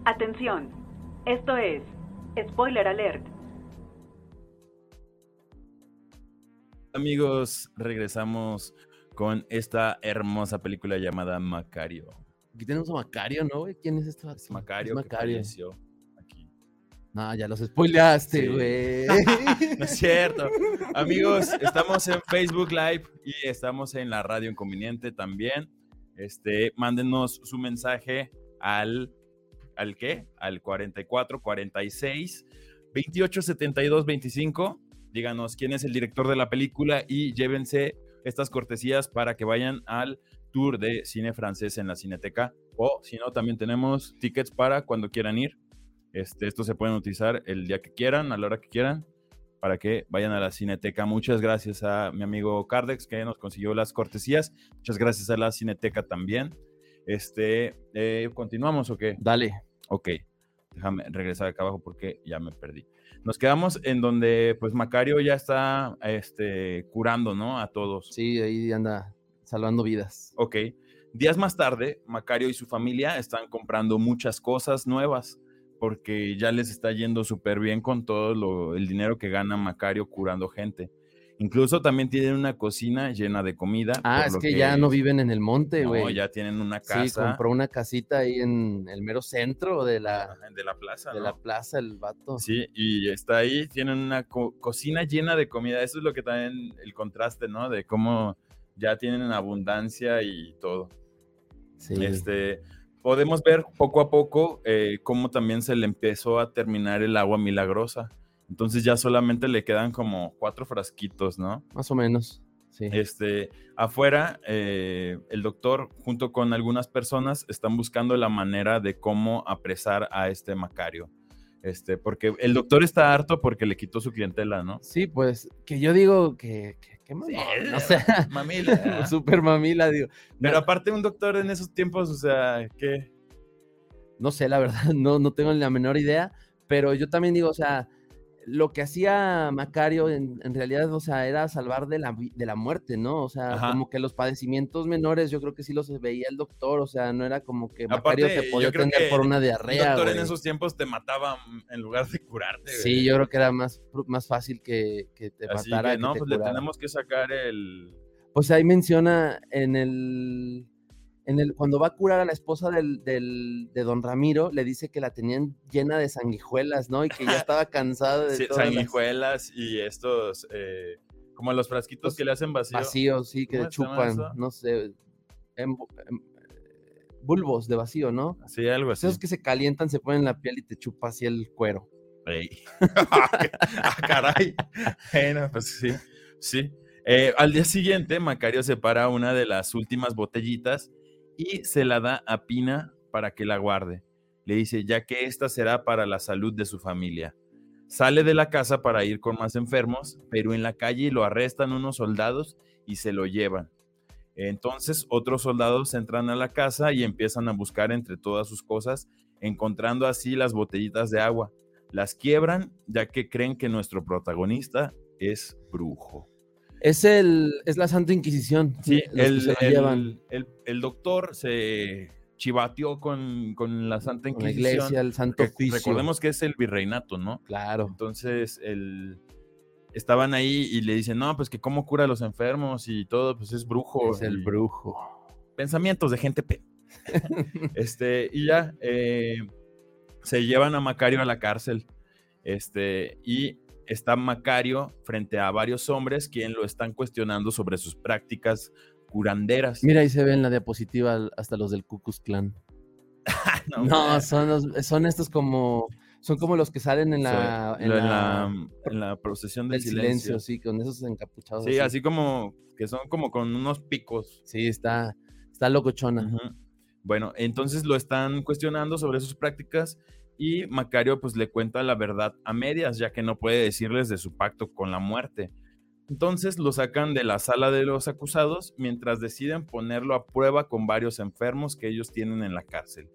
Atención. Esto es Spoiler Alert. Amigos, regresamos con esta hermosa película llamada Macario. Aquí tenemos a Macario, ¿no? ¿Quién es esto? Es Macario, Es. No, ya los spoileaste, Sí. güey. No es cierto. Amigos, estamos en Facebook Live y estamos en la radio inconveniente también. Este, mándenos su mensaje al ¿al qué? Al 44 46 28 72 25. Díganos quién es el director de la película y llévense estas cortesías para que vayan al tour de cine francés en la Cineteca o si no también tenemos tickets para cuando quieran ir. Este, estos se pueden utilizar el día que quieran, a la hora que quieran, para que vayan a la Cineteca. Muchas gracias a mi amigo Cardex que nos consiguió las cortesías. Muchas gracias a la Cineteca también. Este, eh, ¿continuamos o qué? Dale. Ok, déjame regresar acá abajo porque ya me perdí. Nos quedamos en donde pues Macario ya está este, curando, ¿no? A todos. Sí, ahí anda salvando vidas. Ok. Días más tarde, Macario y su familia están comprando muchas cosas nuevas porque ya les está yendo súper bien con todo lo- el dinero que gana Macario curando gente. Incluso también tienen una cocina llena de comida. Ah, es que, ya no viven en el monte, No, güey. ya tienen una Sí, casa compró una casita ahí en el mero centro de la, de la plaza. de ¿no? la plaza, el vato. Sí, y está ahí, tienen una co- cocina llena de comida. Eso es lo que también el contraste, ¿no? De cómo ya tienen abundancia y todo. Sí. Este, podemos ver poco a poco eh, cómo también se le empezó a terminar el agua milagrosa. Entonces ya solamente le quedan como cuatro frasquitos, ¿no? Más o menos. Sí. Este, afuera, eh, el doctor junto con algunas personas están buscando la manera de cómo apresar a este Macario. Este, porque el doctor está harto porque le quitó su clientela, ¿no? Sí, pues, que yo digo que, que, que mamón, o sea, mamila. super mamila, digo. Pero aparte un doctor en esos tiempos, o sea, que No sé, la verdad, no, no tengo ni la menor idea, pero yo también digo, o sea, lo que hacía Macario en, en realidad, o sea, era salvar de la, de la muerte, ¿no? O sea, Ajá. como que los padecimientos menores, yo creo que sí los veía el doctor, o sea, no era como que Macario te podía que por una un diarrea, doctor en esos tiempos te mataba en lugar de curarte. Sí, yo creo que era más, más fácil que, que te Así matara. que no, te pues le curara. tenemos que sacar el, Pues ahí menciona en el, en el, cuando va a curar a la esposa del, del- de don Ramiro, le dice que la tenían llena de sanguijuelas, ¿no? Y que ya estaba cansada de Sí, todas las- sanguijuelas y estos, eh, como los frasquitos Los que le hacen vacío. vacíos, sí, que ¿Cómo se llama chupan, no sé, em- bulbos de vacío, ¿no? Sí, algo así. Esos que se calientan, se ponen en la piel y te chupa así el cuero. Ey. ah, caray. Bueno, pues sí, sí. Eh, al día siguiente, Macario separa una de las últimas botellitas y se la da a Pina para que la guarde. Le dice, ya que esta será para la salud de su familia. Sale de la casa para ir con más enfermos, pero en la calle lo arrestan unos soldados y se lo llevan. Entonces otros soldados entran a la casa y empiezan a buscar entre todas sus cosas, encontrando así las botellitas de agua. Las quiebran ya que creen que nuestro protagonista es brujo. Es el, es la Santa Inquisición. Sí, el, el- llevan el- el doctor se chivateó con, con la Santa con la Inquisición. iglesia, el Santo Oficio. recordemos que es el virreinato, ¿no? Claro. Entonces, el, estaban ahí y le dicen, no, pues que cómo cura a los enfermos y todo, pues es brujo. Es el brujo. Pensamientos de gente pe. este, y ya, eh, se llevan a Macario a la cárcel. Este, y está Macario frente a varios hombres quien lo están cuestionando sobre sus prácticas curanderas. Mira, ahí se ve en la diapositiva hasta los del Ku Klux Klan. No, son, los- son estos como, son como los que salen en la, Sí, en la- en la procesión del del silencio, silencio. sí, con esos encapuchados. Sí, así como que son como con unos picos. Sí, está, está locochona. Bueno, entonces lo están cuestionando sobre sus prácticas y Macario pues le cuenta la verdad a medias, ya que no puede decirles de su pacto con la muerte. Entonces lo sacan de la sala de los acusados mientras deciden ponerlo a prueba con varios enfermos que ellos tienen en la cárcel.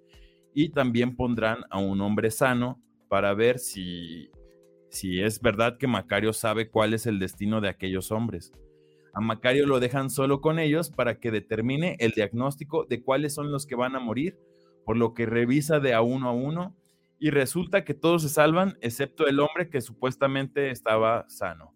Y también pondrán a un hombre sano para ver si, si es verdad que Macario sabe cuál es el destino de aquellos hombres. A Macario lo dejan solo con ellos para que determine el diagnóstico de cuáles son los que van a morir, por lo que revisa de a uno a uno y resulta que todos se salvan excepto el hombre que supuestamente estaba sano.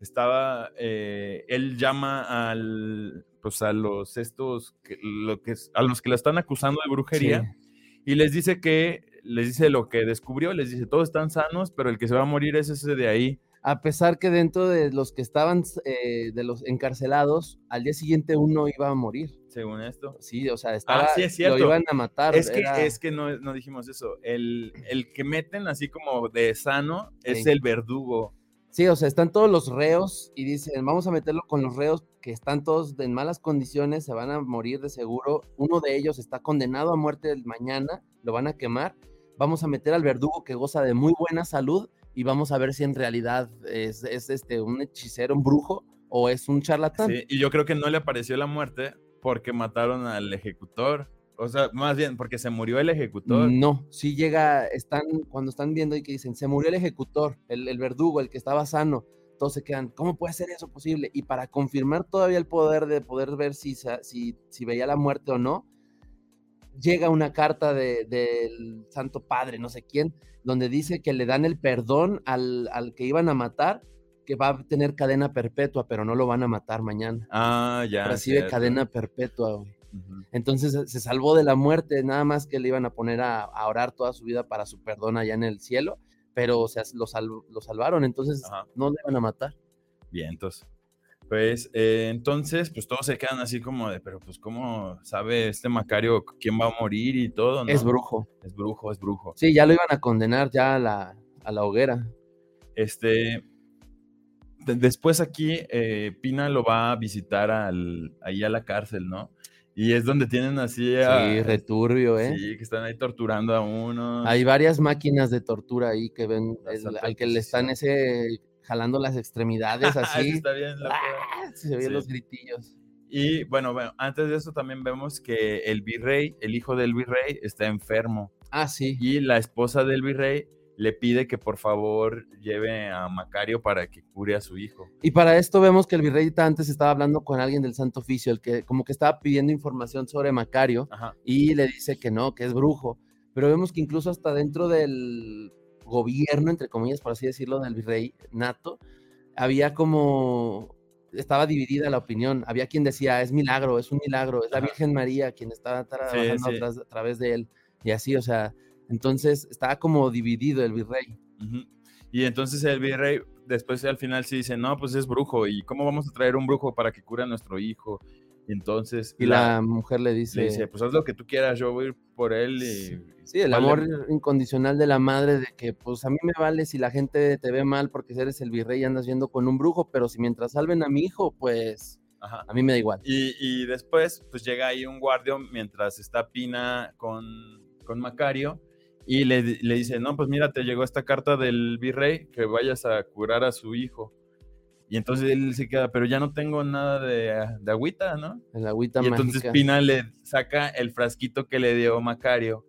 Estaba, eh, él llama al, pues a los estos, que- lo que, a los que la están acusando de brujería Sí. y les dice que, les dice lo que descubrió, les dice todos están sanos, pero el que se va a morir es ese de ahí. A pesar que dentro de los que estaban, eh, de los encarcelados, al día siguiente uno iba a morir. Según esto. Sí, o sea, estaba, sí, es cierto. lo iban a matar. Es que, era- es que no, no dijimos eso. El, el que meten así como de sano es Sí. el verdugo. Sí, o sea, están todos los reos y dicen, vamos a meterlo con los reos que están todos en malas condiciones, se van a morir de seguro. Uno de ellos está condenado a muerte el mañana, lo van a quemar. Vamos a meter al verdugo que goza de muy buena salud y vamos a ver si en realidad es, es este, un hechicero, un brujo o es un charlatán. Sí, y yo creo que no le apareció la muerte porque mataron al ejecutor. O sea, más bien porque se murió el ejecutor. No, sí llega, están, cuando están viendo y que dicen, se murió el ejecutor, el, el verdugo, el que estaba sano, todos se quedan, ¿cómo puede ser eso posible? Y para confirmar todavía el poder de poder ver si, si, si veía la muerte o no, llega una carta de- del Santo Padre, no sé quién, donde dice que le dan el perdón al, al que iban a matar, que va a tener cadena perpetua, pero no lo van a matar mañana. Ah, ya. Recibe cierto. cadena perpetua, güey. Entonces se- salvó de la muerte, nada más que le iban a poner a, a orar toda su vida para su perdón allá en el cielo, pero o sea, lo, sal- lo salvaron, entonces Ajá. no le iban a matar. Bien, entonces. Pues eh, entonces, pues todos se quedan así como de, pero pues cómo sabe este Macario quién va a morir y todo, ¿no? Es brujo. Es brujo, es brujo. Sí, ya lo iban a condenar ya a la, a la hoguera. Este, de- después aquí eh, Pina lo va a visitar al, ahí a la cárcel, ¿no? Y es donde tienen así a... Sí, returbio, ¿eh? Sí, que están ahí torturando a uno. Hay varias máquinas de tortura ahí que ven, el- al que le están ese jalando las extremidades así. está bien. ¡Ah! Se Sí. los gritillos. Y bueno, bueno, antes de eso también vemos que el virrey, el hijo del virrey, está enfermo. Ah, sí. Y la esposa del virrey le pide que por favor lleve a Macario para que cure a su hijo. Y para esto vemos que el virrey antes estaba hablando con alguien del Santo Oficio, el que como que estaba pidiendo información sobre Macario. Ajá. y le dice que no, que es brujo. Pero vemos que incluso hasta dentro del gobierno, entre comillas, por así decirlo, del virrey nato, había como estaba dividida la opinión. Había quien decía, es milagro, es un milagro, es la. Virgen María quien está trabajando sí. a través de él. Y así, o sea, entonces estaba como dividido el virrey. Y entonces el virrey después al final sí dice, no, pues es brujo, ¿y cómo vamos a traer un brujo para que cure a nuestro hijo? Y entonces Y la, mujer le dice, le dice, pues haz lo que tú quieras, yo voy a ir por él y... sí, el vale". amor incondicional de la madre de que pues a mí me vale si la gente te ve mal porque eres el virrey y andas yendo con un brujo, pero si mientras salven a mi hijo, pues Ajá. a mí me da igual. Y, y después, pues llega ahí un guardia mientras está Pina con, con Macario y le, le dice, no, pues mira, te llegó esta carta del virrey que vayas a curar a su hijo. Y entonces él se queda, pero ya no tengo nada de, de agüita, ¿no? El agüita Y entonces mágica. Pina le saca el frasquito que le dio Macario,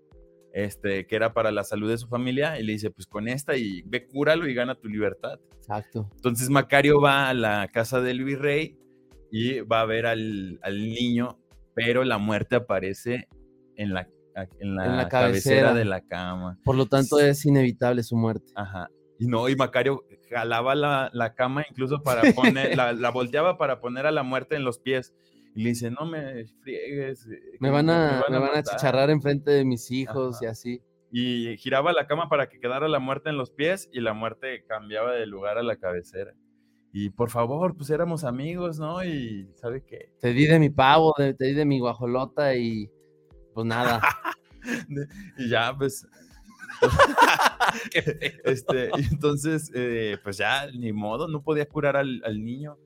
este, que era para la salud de su familia, y le dice, pues con esta y ve, cúralo y gana tu libertad. Exacto. Entonces Macario va a la casa del virrey y va a ver al, al niño, pero la muerte aparece en la, en la, En la cabecera. cabecera. de la cama. Por lo tanto, es inevitable su muerte. Ajá. Y no, y Macario jalaba la, la cama incluso para poner, la, la volteaba para poner a la muerte en los pies. Y le dice, no me friegues. eh, Me van a, me van a matar". chicharrar enfrente de mis hijos Ajá. y así. Y giraba la cama para que quedara la muerte en los pies y la muerte cambiaba de lugar a la cabecera. Y por favor, pues éramos amigos, ¿no? Y ¿sabe qué? Te di de mi pavo, te di de mi guajolota y pues nada. y ya, pues. este, y entonces, eh, pues ya, ni modo, no podía curar al, al niño.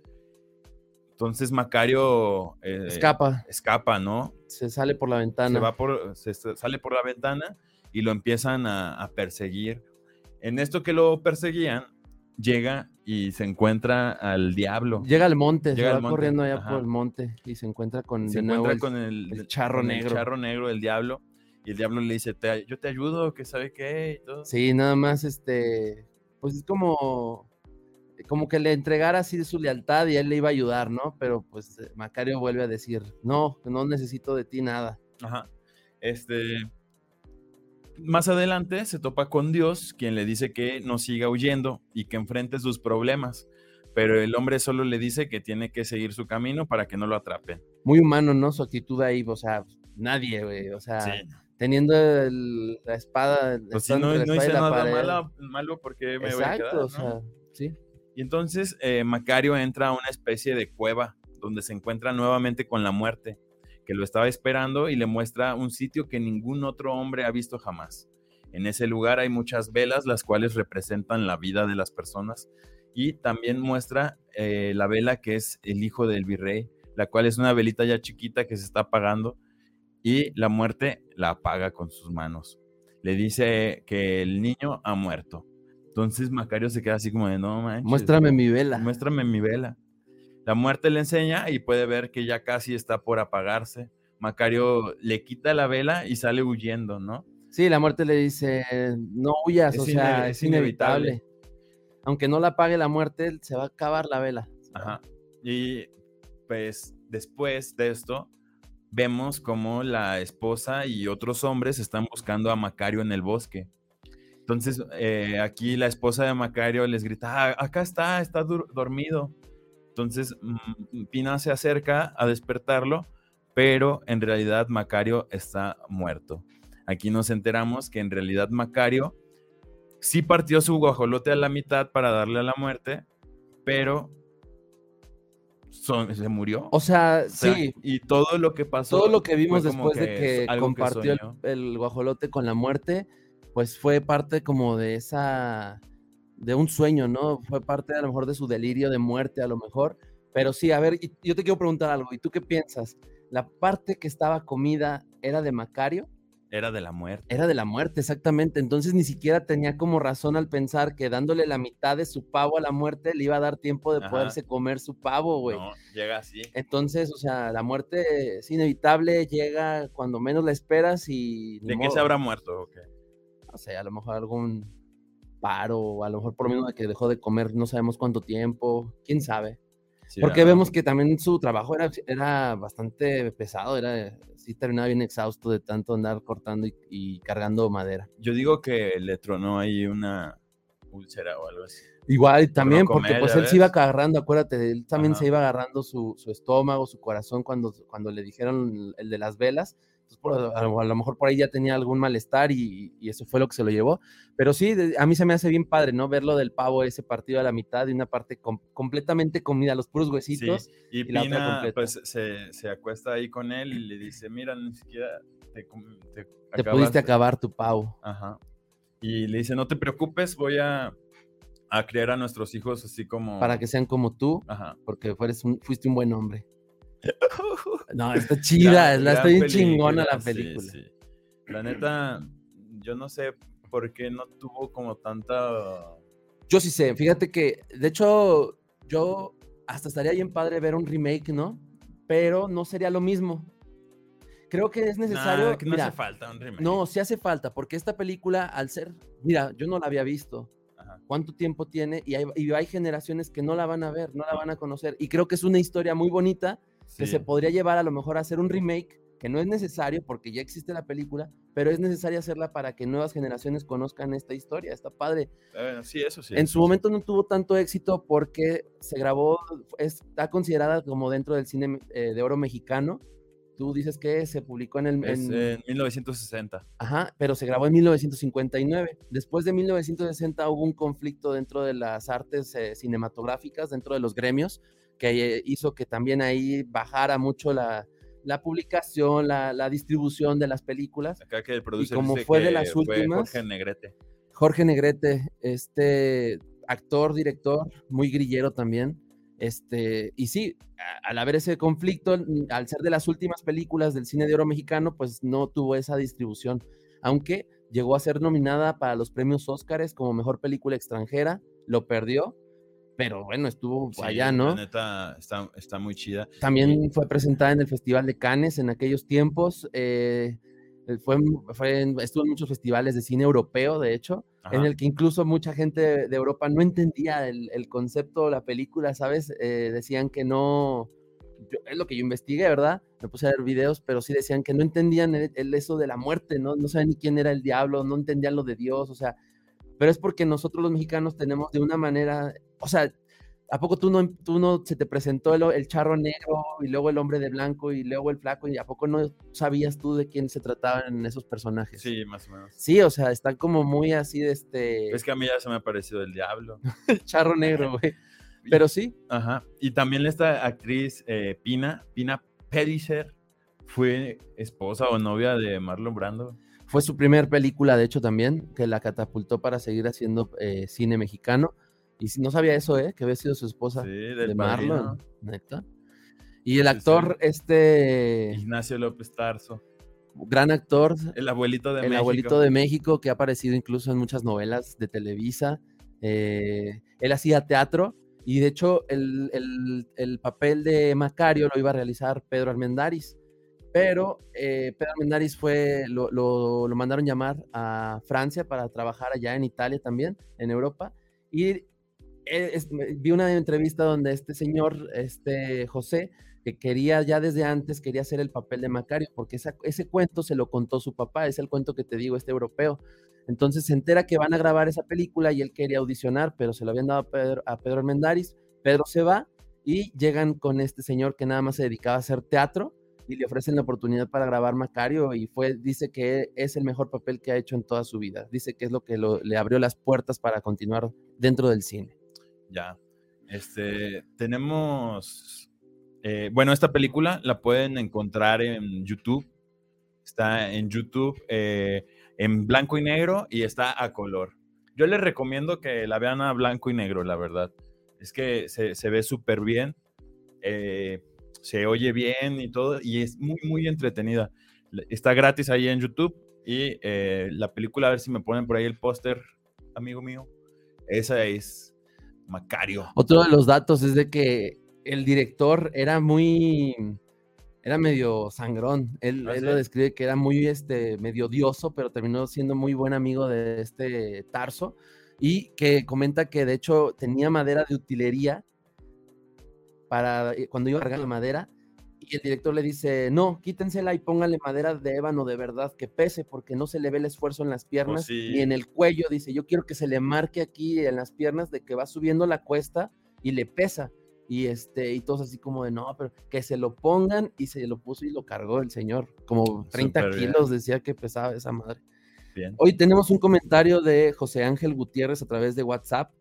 Entonces Macario eh, Escapa, escapa, ¿no? se sale por la Se ventana. va por, se, se sale por la ventana y lo empiezan a, a perseguir. En esto que lo perseguían, llega y se encuentra al diablo. Llega al monte, Llega se va monte, corriendo allá ajá. por el monte y se encuentra con, se de nuevo encuentra el- con el, el charro con negro. charro negro, el diablo. Y el diablo le dice, "Te- yo te ayudo, que sabe qué y todo. Sí, nada más, este, pues es como, como que le entregara así su lealtad y él le iba a ayudar, ¿no? Pero pues eh, Macario vuelve a decir, no, no necesito de ti nada. Ajá. Este. Más adelante se topa con Dios, quien le dice que no siga huyendo y que enfrente sus problemas. Pero el hombre solo le dice que tiene que seguir su camino para que no lo atrapen. Muy humano, ¿no? Su actitud ahí, o sea, nadie, güey, o sea, Sí. Teniendo el- la espada. Pues si no, la no hice nada pared. malo, porque me voy a Exacto, quedar, o ¿no? sea, sí. Y entonces eh, Macario entra a una especie de cueva donde se encuentra nuevamente con la muerte, que lo estaba esperando y le muestra un sitio que ningún otro hombre ha visto jamás. En ese lugar hay muchas velas, las cuales representan la vida de las personas, y también muestra eh, la vela que es el hijo del virrey, la cual es una velita ya chiquita que se está apagando, y la muerte la apaga con sus manos. Le dice que el niño ha muerto. Entonces Macario se queda así como de no manches. Muéstrame mi vela. Muéstrame mi vela. La muerte le enseña y puede ver que ya casi está por apagarse. Macario le quita la vela y sale huyendo, ¿no? Sí, la muerte le dice, no huyas, Es o sea, es es inevitable. inevitable. Aunque no la apague la muerte, se va a acabar la vela. Ajá. Y pues después de esto, vemos como la esposa y otros hombres están buscando a Macario en el bosque. Entonces, eh, aquí la esposa de Macario les grita, "Ah, acá está, está dormido. Entonces, mm, Pina se acerca a despertarlo, pero en realidad Macario está muerto. Aquí nos enteramos que en realidad Macario sí partió su guajolote a la mitad para darle a la muerte, pero son- se murió. O sea, O sea, sí, Y todo lo que pasó. todo lo que vimos después de que compartió el, guajolote con la muerte, pues fue parte como de esa, de un sueño, ¿no? Fue parte a lo mejor de su delirio de muerte, a lo mejor. Pero sí, a ver, y yo te quiero preguntar algo, ¿y tú qué piensas? ¿La parte que estaba comida era de Macario? Era de la muerte. Era de la muerte, exactamente. Entonces ni siquiera tenía como razón al pensar que dándole la mitad de su pavo a la muerte le iba a dar tiempo de Ajá. poderse comer su pavo, güey. No, llega así. Entonces, o sea, la muerte es inevitable, llega cuando menos la esperas y... ¿De qué se habrá muerto? o qué? No sé, a lo mejor algún paro, o a lo mejor por lo menos que dejó de comer no sabemos cuánto tiempo, quién sabe. Sí, Porque vemos que también su trabajo era, era bastante pesado, era, sí terminaba bien exhausto de tanto andar cortando y, y cargando madera. Yo digo que le tronó ahí una úlcera o algo así. Igual también, porque pues él se iba agarrando, acuérdate, él también Ajá. se iba agarrando su, su estómago, su corazón cuando, cuando le dijeron el de las velas. Entonces, por- a, lo- a lo mejor por ahí ya tenía algún malestar y, y eso fue lo que se lo llevó. Pero sí, de- a mí se me hace bien padre, ¿no? Verlo del pavo ese partido a la mitad y una parte com- completamente comida, los puros Sí, huesitos. y, y la otra Pina completa. pues se, se acuesta ahí con él y le dice, mira, ni siquiera te, te Te pudiste acabaste". acabar tu pavo. Ajá. Y le dice, no te preocupes, voy a, a criar a nuestros hijos así como... Para que sean como tú, Ajá. porque un- fuiste un buen hombre. No, está chida, la está bien chingona la sí, película. sí. La neta, yo no sé por qué no tuvo como tanta... Yo sí sé, fíjate que, de hecho, yo hasta estaría bien padre ver un remake, ¿no? Pero no sería lo mismo. Creo que es necesario. Nah, que no mira, hace falta un remake. no, sí hace falta, porque esta película, al ser, mira, yo no la había visto. Ajá. ¿Cuánto tiempo tiene? Y hay, y hay generaciones que no la van a ver, no la van a conocer. Y creo que es una historia muy bonita que se podría llevar a lo mejor a hacer un remake, que no es necesario porque ya existe la película, pero es necesario hacerla para que nuevas generaciones conozcan esta historia. Está padre. Eh, sí, eso sí. En su momento no tuvo tanto éxito porque se grabó, está considerada como dentro del cine eh, de oro mexicano. Tú dices que se publicó en el... Es en- en 1960. Ajá, pero se grabó en 1959. Después de 1960 hubo un conflicto dentro de las artes eh, cinematográficas, dentro de los gremios, que hizo que también ahí bajara mucho la, la publicación, la, la distribución de las películas. Acá que el producer como fue de las últimas- Jorge Negrete. Jorge Negrete, este actor, director, muy grillero también. Este, y sí, al haber ese conflicto, al ser de las últimas películas del cine de oro mexicano, pues no tuvo esa distribución. Aunque llegó a ser nominada para los premios Óscares como mejor película extranjera, lo perdió, pero bueno, estuvo Sí, allá, La ¿no? neta está, está muy chida. También fue presentada en el Festival de Cannes en aquellos tiempos. eh, fue, fue en- estuvo en muchos festivales de cine europeo, de hecho, en Ajá. el que incluso mucha gente de, Europa no entendía el, el concepto, la película, ¿sabes? Eh, decían que no, yo- es lo que yo investigué, ¿verdad? Me puse a ver videos, pero sí decían que no entendían el, el eso de la muerte, ¿no? No sabían ni quién era el diablo, no entendían lo de Dios, o sea, pero es porque nosotros los mexicanos tenemos de una manera, o sea, ¿a poco tú no, tú no se te presentó el, el charro negro y luego el hombre de blanco y luego el flaco y a poco no sabías tú de quién se trataban esos personajes? Sí, más o menos. Sí, o sea, están como muy así de este Es que a mí ya se me ha parecido el diablo. charro negro, güey. Pero sí, Ajá. Y también esta actriz eh, Pina, Pina Pellicer, fue esposa o novia de Marlon Brando. Fue su primer película, de hecho, también, que la catapultó para seguir haciendo eh, cine mexicano. Y no sabía eso, ¿eh? Que había sido su esposa Sí, del de. Marlon, neta. Y el Sí, sí. actor, este Ignacio López Tarso. gran actor, El abuelito de el México. abuelito de México, que ha aparecido incluso en muchas novelas de Televisa. eh, él hacía teatro y de hecho el, el- el papel de Macario lo iba a realizar Pedro Armendáriz. Pero eh, Pedro Armendáriz fue, lo, lo- mandaron llamar a Francia para trabajar allá en Italia también, en Europa. Y eh, vi una entrevista donde este señor, este José, que quería ya desde antes, quería hacer el papel de Macario, porque ese cuento se lo contó su papá, es el cuento que te digo, este europeo. Entonces se entera que van a grabar esa película y él quería audicionar, pero se lo habían dado a Pedro, a Pedro Armendáriz. Pedro se va y llegan con este señor que nada más se dedicaba a hacer teatro y le ofrecen la oportunidad para grabar Macario y fue, dice que es el mejor papel que ha hecho en toda su vida. Dice que es lo que le abrió las puertas para continuar dentro del cine. Ya. Este, tenemos. eh, bueno, esta película la pueden encontrar en YouTube. Está en YouTube eh, en blanco y negro y está a color. Yo les recomiendo que la vean a blanco y negro, la verdad. Es que se, se ve súper bien, eh, se oye bien y todo, y es muy, muy entretenida. Está gratis ahí en YouTube y eh, la película, a ver si me ponen por ahí el póster, amigo mío. Esa es Macario. Otro de los datos es de que el director era muy, era medio sangrón. Él, ¿Ah, él lo describe que era muy, este, medio odioso, pero terminó siendo muy buen amigo de este Tarso y que comenta que de hecho tenía madera de utilería para eh, cuando iba a cargar la madera y el director le dice, no, quítensela y póngale madera de ébano de verdad que pese, porque no se le ve el esfuerzo en las piernas sí. ni en el cuello. Dice, yo quiero que se le marque aquí en las piernas de que va subiendo la cuesta y le pesa. Y este, y todos así como de no, pero que se lo pongan, y se lo puso y lo cargó el señor. Como 30 Súper bien. kilos decía que pesaba esa madre. Bien. Hoy tenemos un comentario de José Ángel Gutiérrez a través de WhatsApp.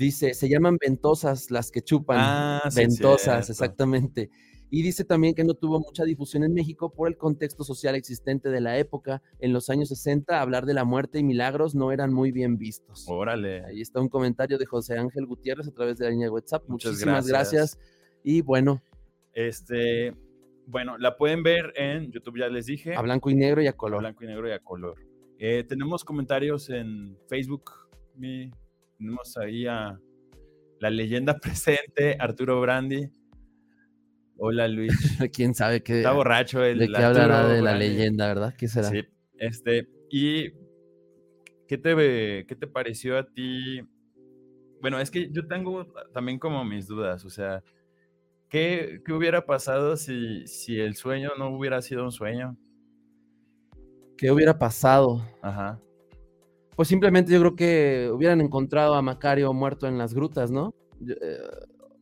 Dice, se llaman ventosas las que chupan. Ah, sí, ventosas, cierto. exactamente. Y dice también que no tuvo mucha difusión en México por el contexto social existente de la época. En los años 60, hablar de la muerte y milagros no eran muy bien vistos. Órale. Ahí está un comentario de José Ángel Gutiérrez a través de la línea de WhatsApp. Muchas Muchísimas gracias. gracias. Y bueno, Este, bueno, la pueden ver en YouTube, ya les dije. a blanco y negro y a a color. blanco y negro y a color. Eh, tenemos comentarios en Facebook. mi- tenemos ahí a la leyenda presente, Arturo Brandi. Hola Luis. ¿Quién sabe qué, Está borracho el de qué hablará de la leyenda, verdad? ¿Qué será? Sí, este, y ¿qué te, ¿qué te pareció a ti? Bueno, es que yo tengo también como mis dudas, o sea, ¿qué, qué hubiera pasado si, si el sueño no hubiera sido un sueño? ¿Qué hubiera pasado? Ajá. Pues simplemente yo creo que hubieran encontrado a Macario muerto en las grutas, ¿no? Eh,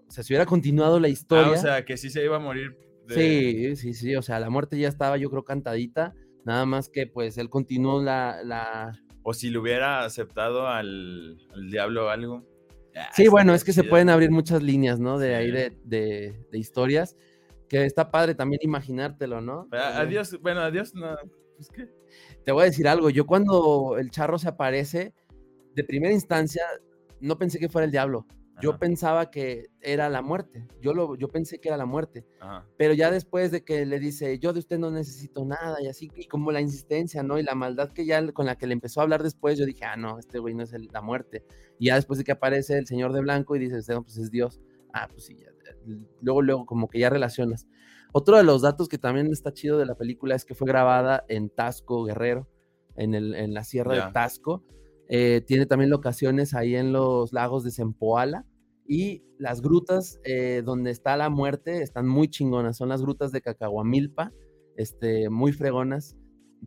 o sea, si hubiera continuado la historia. Ah, o sea, que sí se iba a morir. de- Sí, sí, sí. O sea, la muerte ya estaba, yo creo, cantadita. Nada más que pues él continuó la. la... O si le hubiera aceptado al, al diablo o algo. Ah, Sí, bueno, es que se pueden abrir muchas líneas, ¿no? De ahí de, de- de historias. Que está padre también imaginártelo, ¿no? Eh, Adiós, bueno, adiós, no. Pues qué. Te voy a decir algo. Yo cuando el charro se aparece, de primera instancia, no pensé que fuera el diablo. Yo pensaba que era la muerte. Yo, lo, yo pensé que era la muerte. ajá. Pero ya después de que le dice, yo de usted no necesito nada, y así, y como la insistencia, ¿no? Y la maldad que ya con la que le empezó a hablar después, yo dije, ah, no, este güey no es el- la muerte. Y ya después de que aparece el señor de blanco y dices, no, pues es Dios. Ah, pues sí, ya, luego, luego, como que ya relacionas. Otro de los datos que también está chido de la película es que fue grabada en Tasco, Guerrero, en, el, en la sierra de Tasco. Eh, tiene también locaciones ahí en los lagos de Zempoala. Y las grutas eh, donde está la muerte están muy chingonas. Son las grutas de Cacahuamilpa, este, muy fregonas.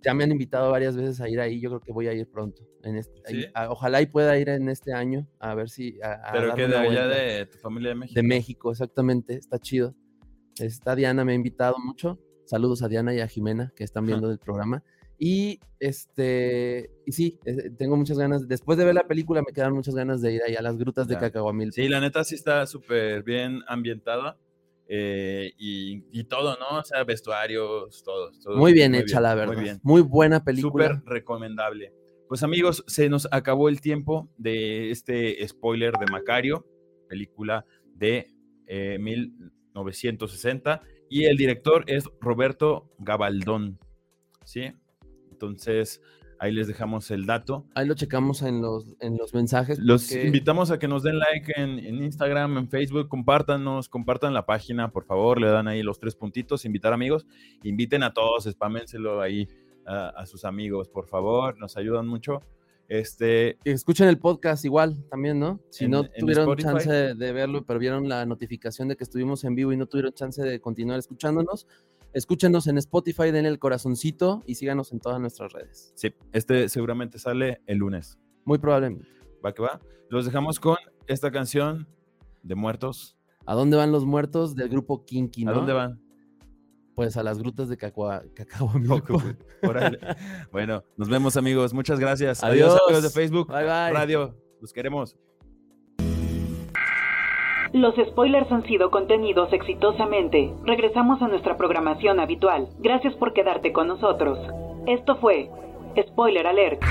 Ya me han invitado varias veces a ir ahí. Yo creo que voy a ir pronto. En este, ahí- ¿Sí? a- ojalá y pueda ir en este año a ver si. a- a Pero que de allá de tu familia de México. De México, exactamente. Está chido. Esta Diana me ha invitado mucho. Saludos a Diana y a Jimena que están viendo el programa. Y este, y sí, eh, tengo muchas ganas. Después de ver la película, me quedan muchas ganas de ir ahí a las grutas de Ya. Cacahuamilpa. Sí, la neta sí está súper bien ambientada. eh, y, y todo, ¿no? O sea, vestuarios, todo. todo Muy bien hecha, la muy verdad. bien. Muy buena película. Súper recomendable. Pues amigos, se nos acabó el tiempo de este spoiler de Macario, película de eh, 1960, y el director es Roberto Gabaldón, ¿sí? Entonces, ahí les dejamos el dato. Ahí lo checamos en los, en los mensajes. Los porque- invitamos a que nos den like en, en Instagram, en Facebook, compártanos, compartan la página, por favor, le dan ahí los tres puntitos, invitar amigos, inviten a todos, spámenselo ahí a, a sus amigos, por favor, nos ayudan mucho. Este, Escuchen el podcast igual también, ¿no? Si En- no tuvieron chance de, de verlo, pero vieron la notificación de que estuvimos en vivo y no tuvieron chance de continuar escuchándonos, escúchenos en Spotify, denle el corazoncito y síganos en todas nuestras redes. sí, este seguramente sale el lunes. Muy probablemente. ¿Va que va? Los dejamos con esta canción de muertos. ¿A dónde van los muertos del grupo Kinky, no? ¿A dónde van? Pues a las grutas de Cacua, Cacahuamilpa. Órale. bueno, nos vemos amigos. Muchas gracias. Adiós. amigos de Facebook. Bye, bye. Radio. Los queremos. Los spoilers han sido contenidos exitosamente. Regresamos a nuestra programación habitual. Gracias por quedarte con nosotros. Esto fue Spoiler Alert.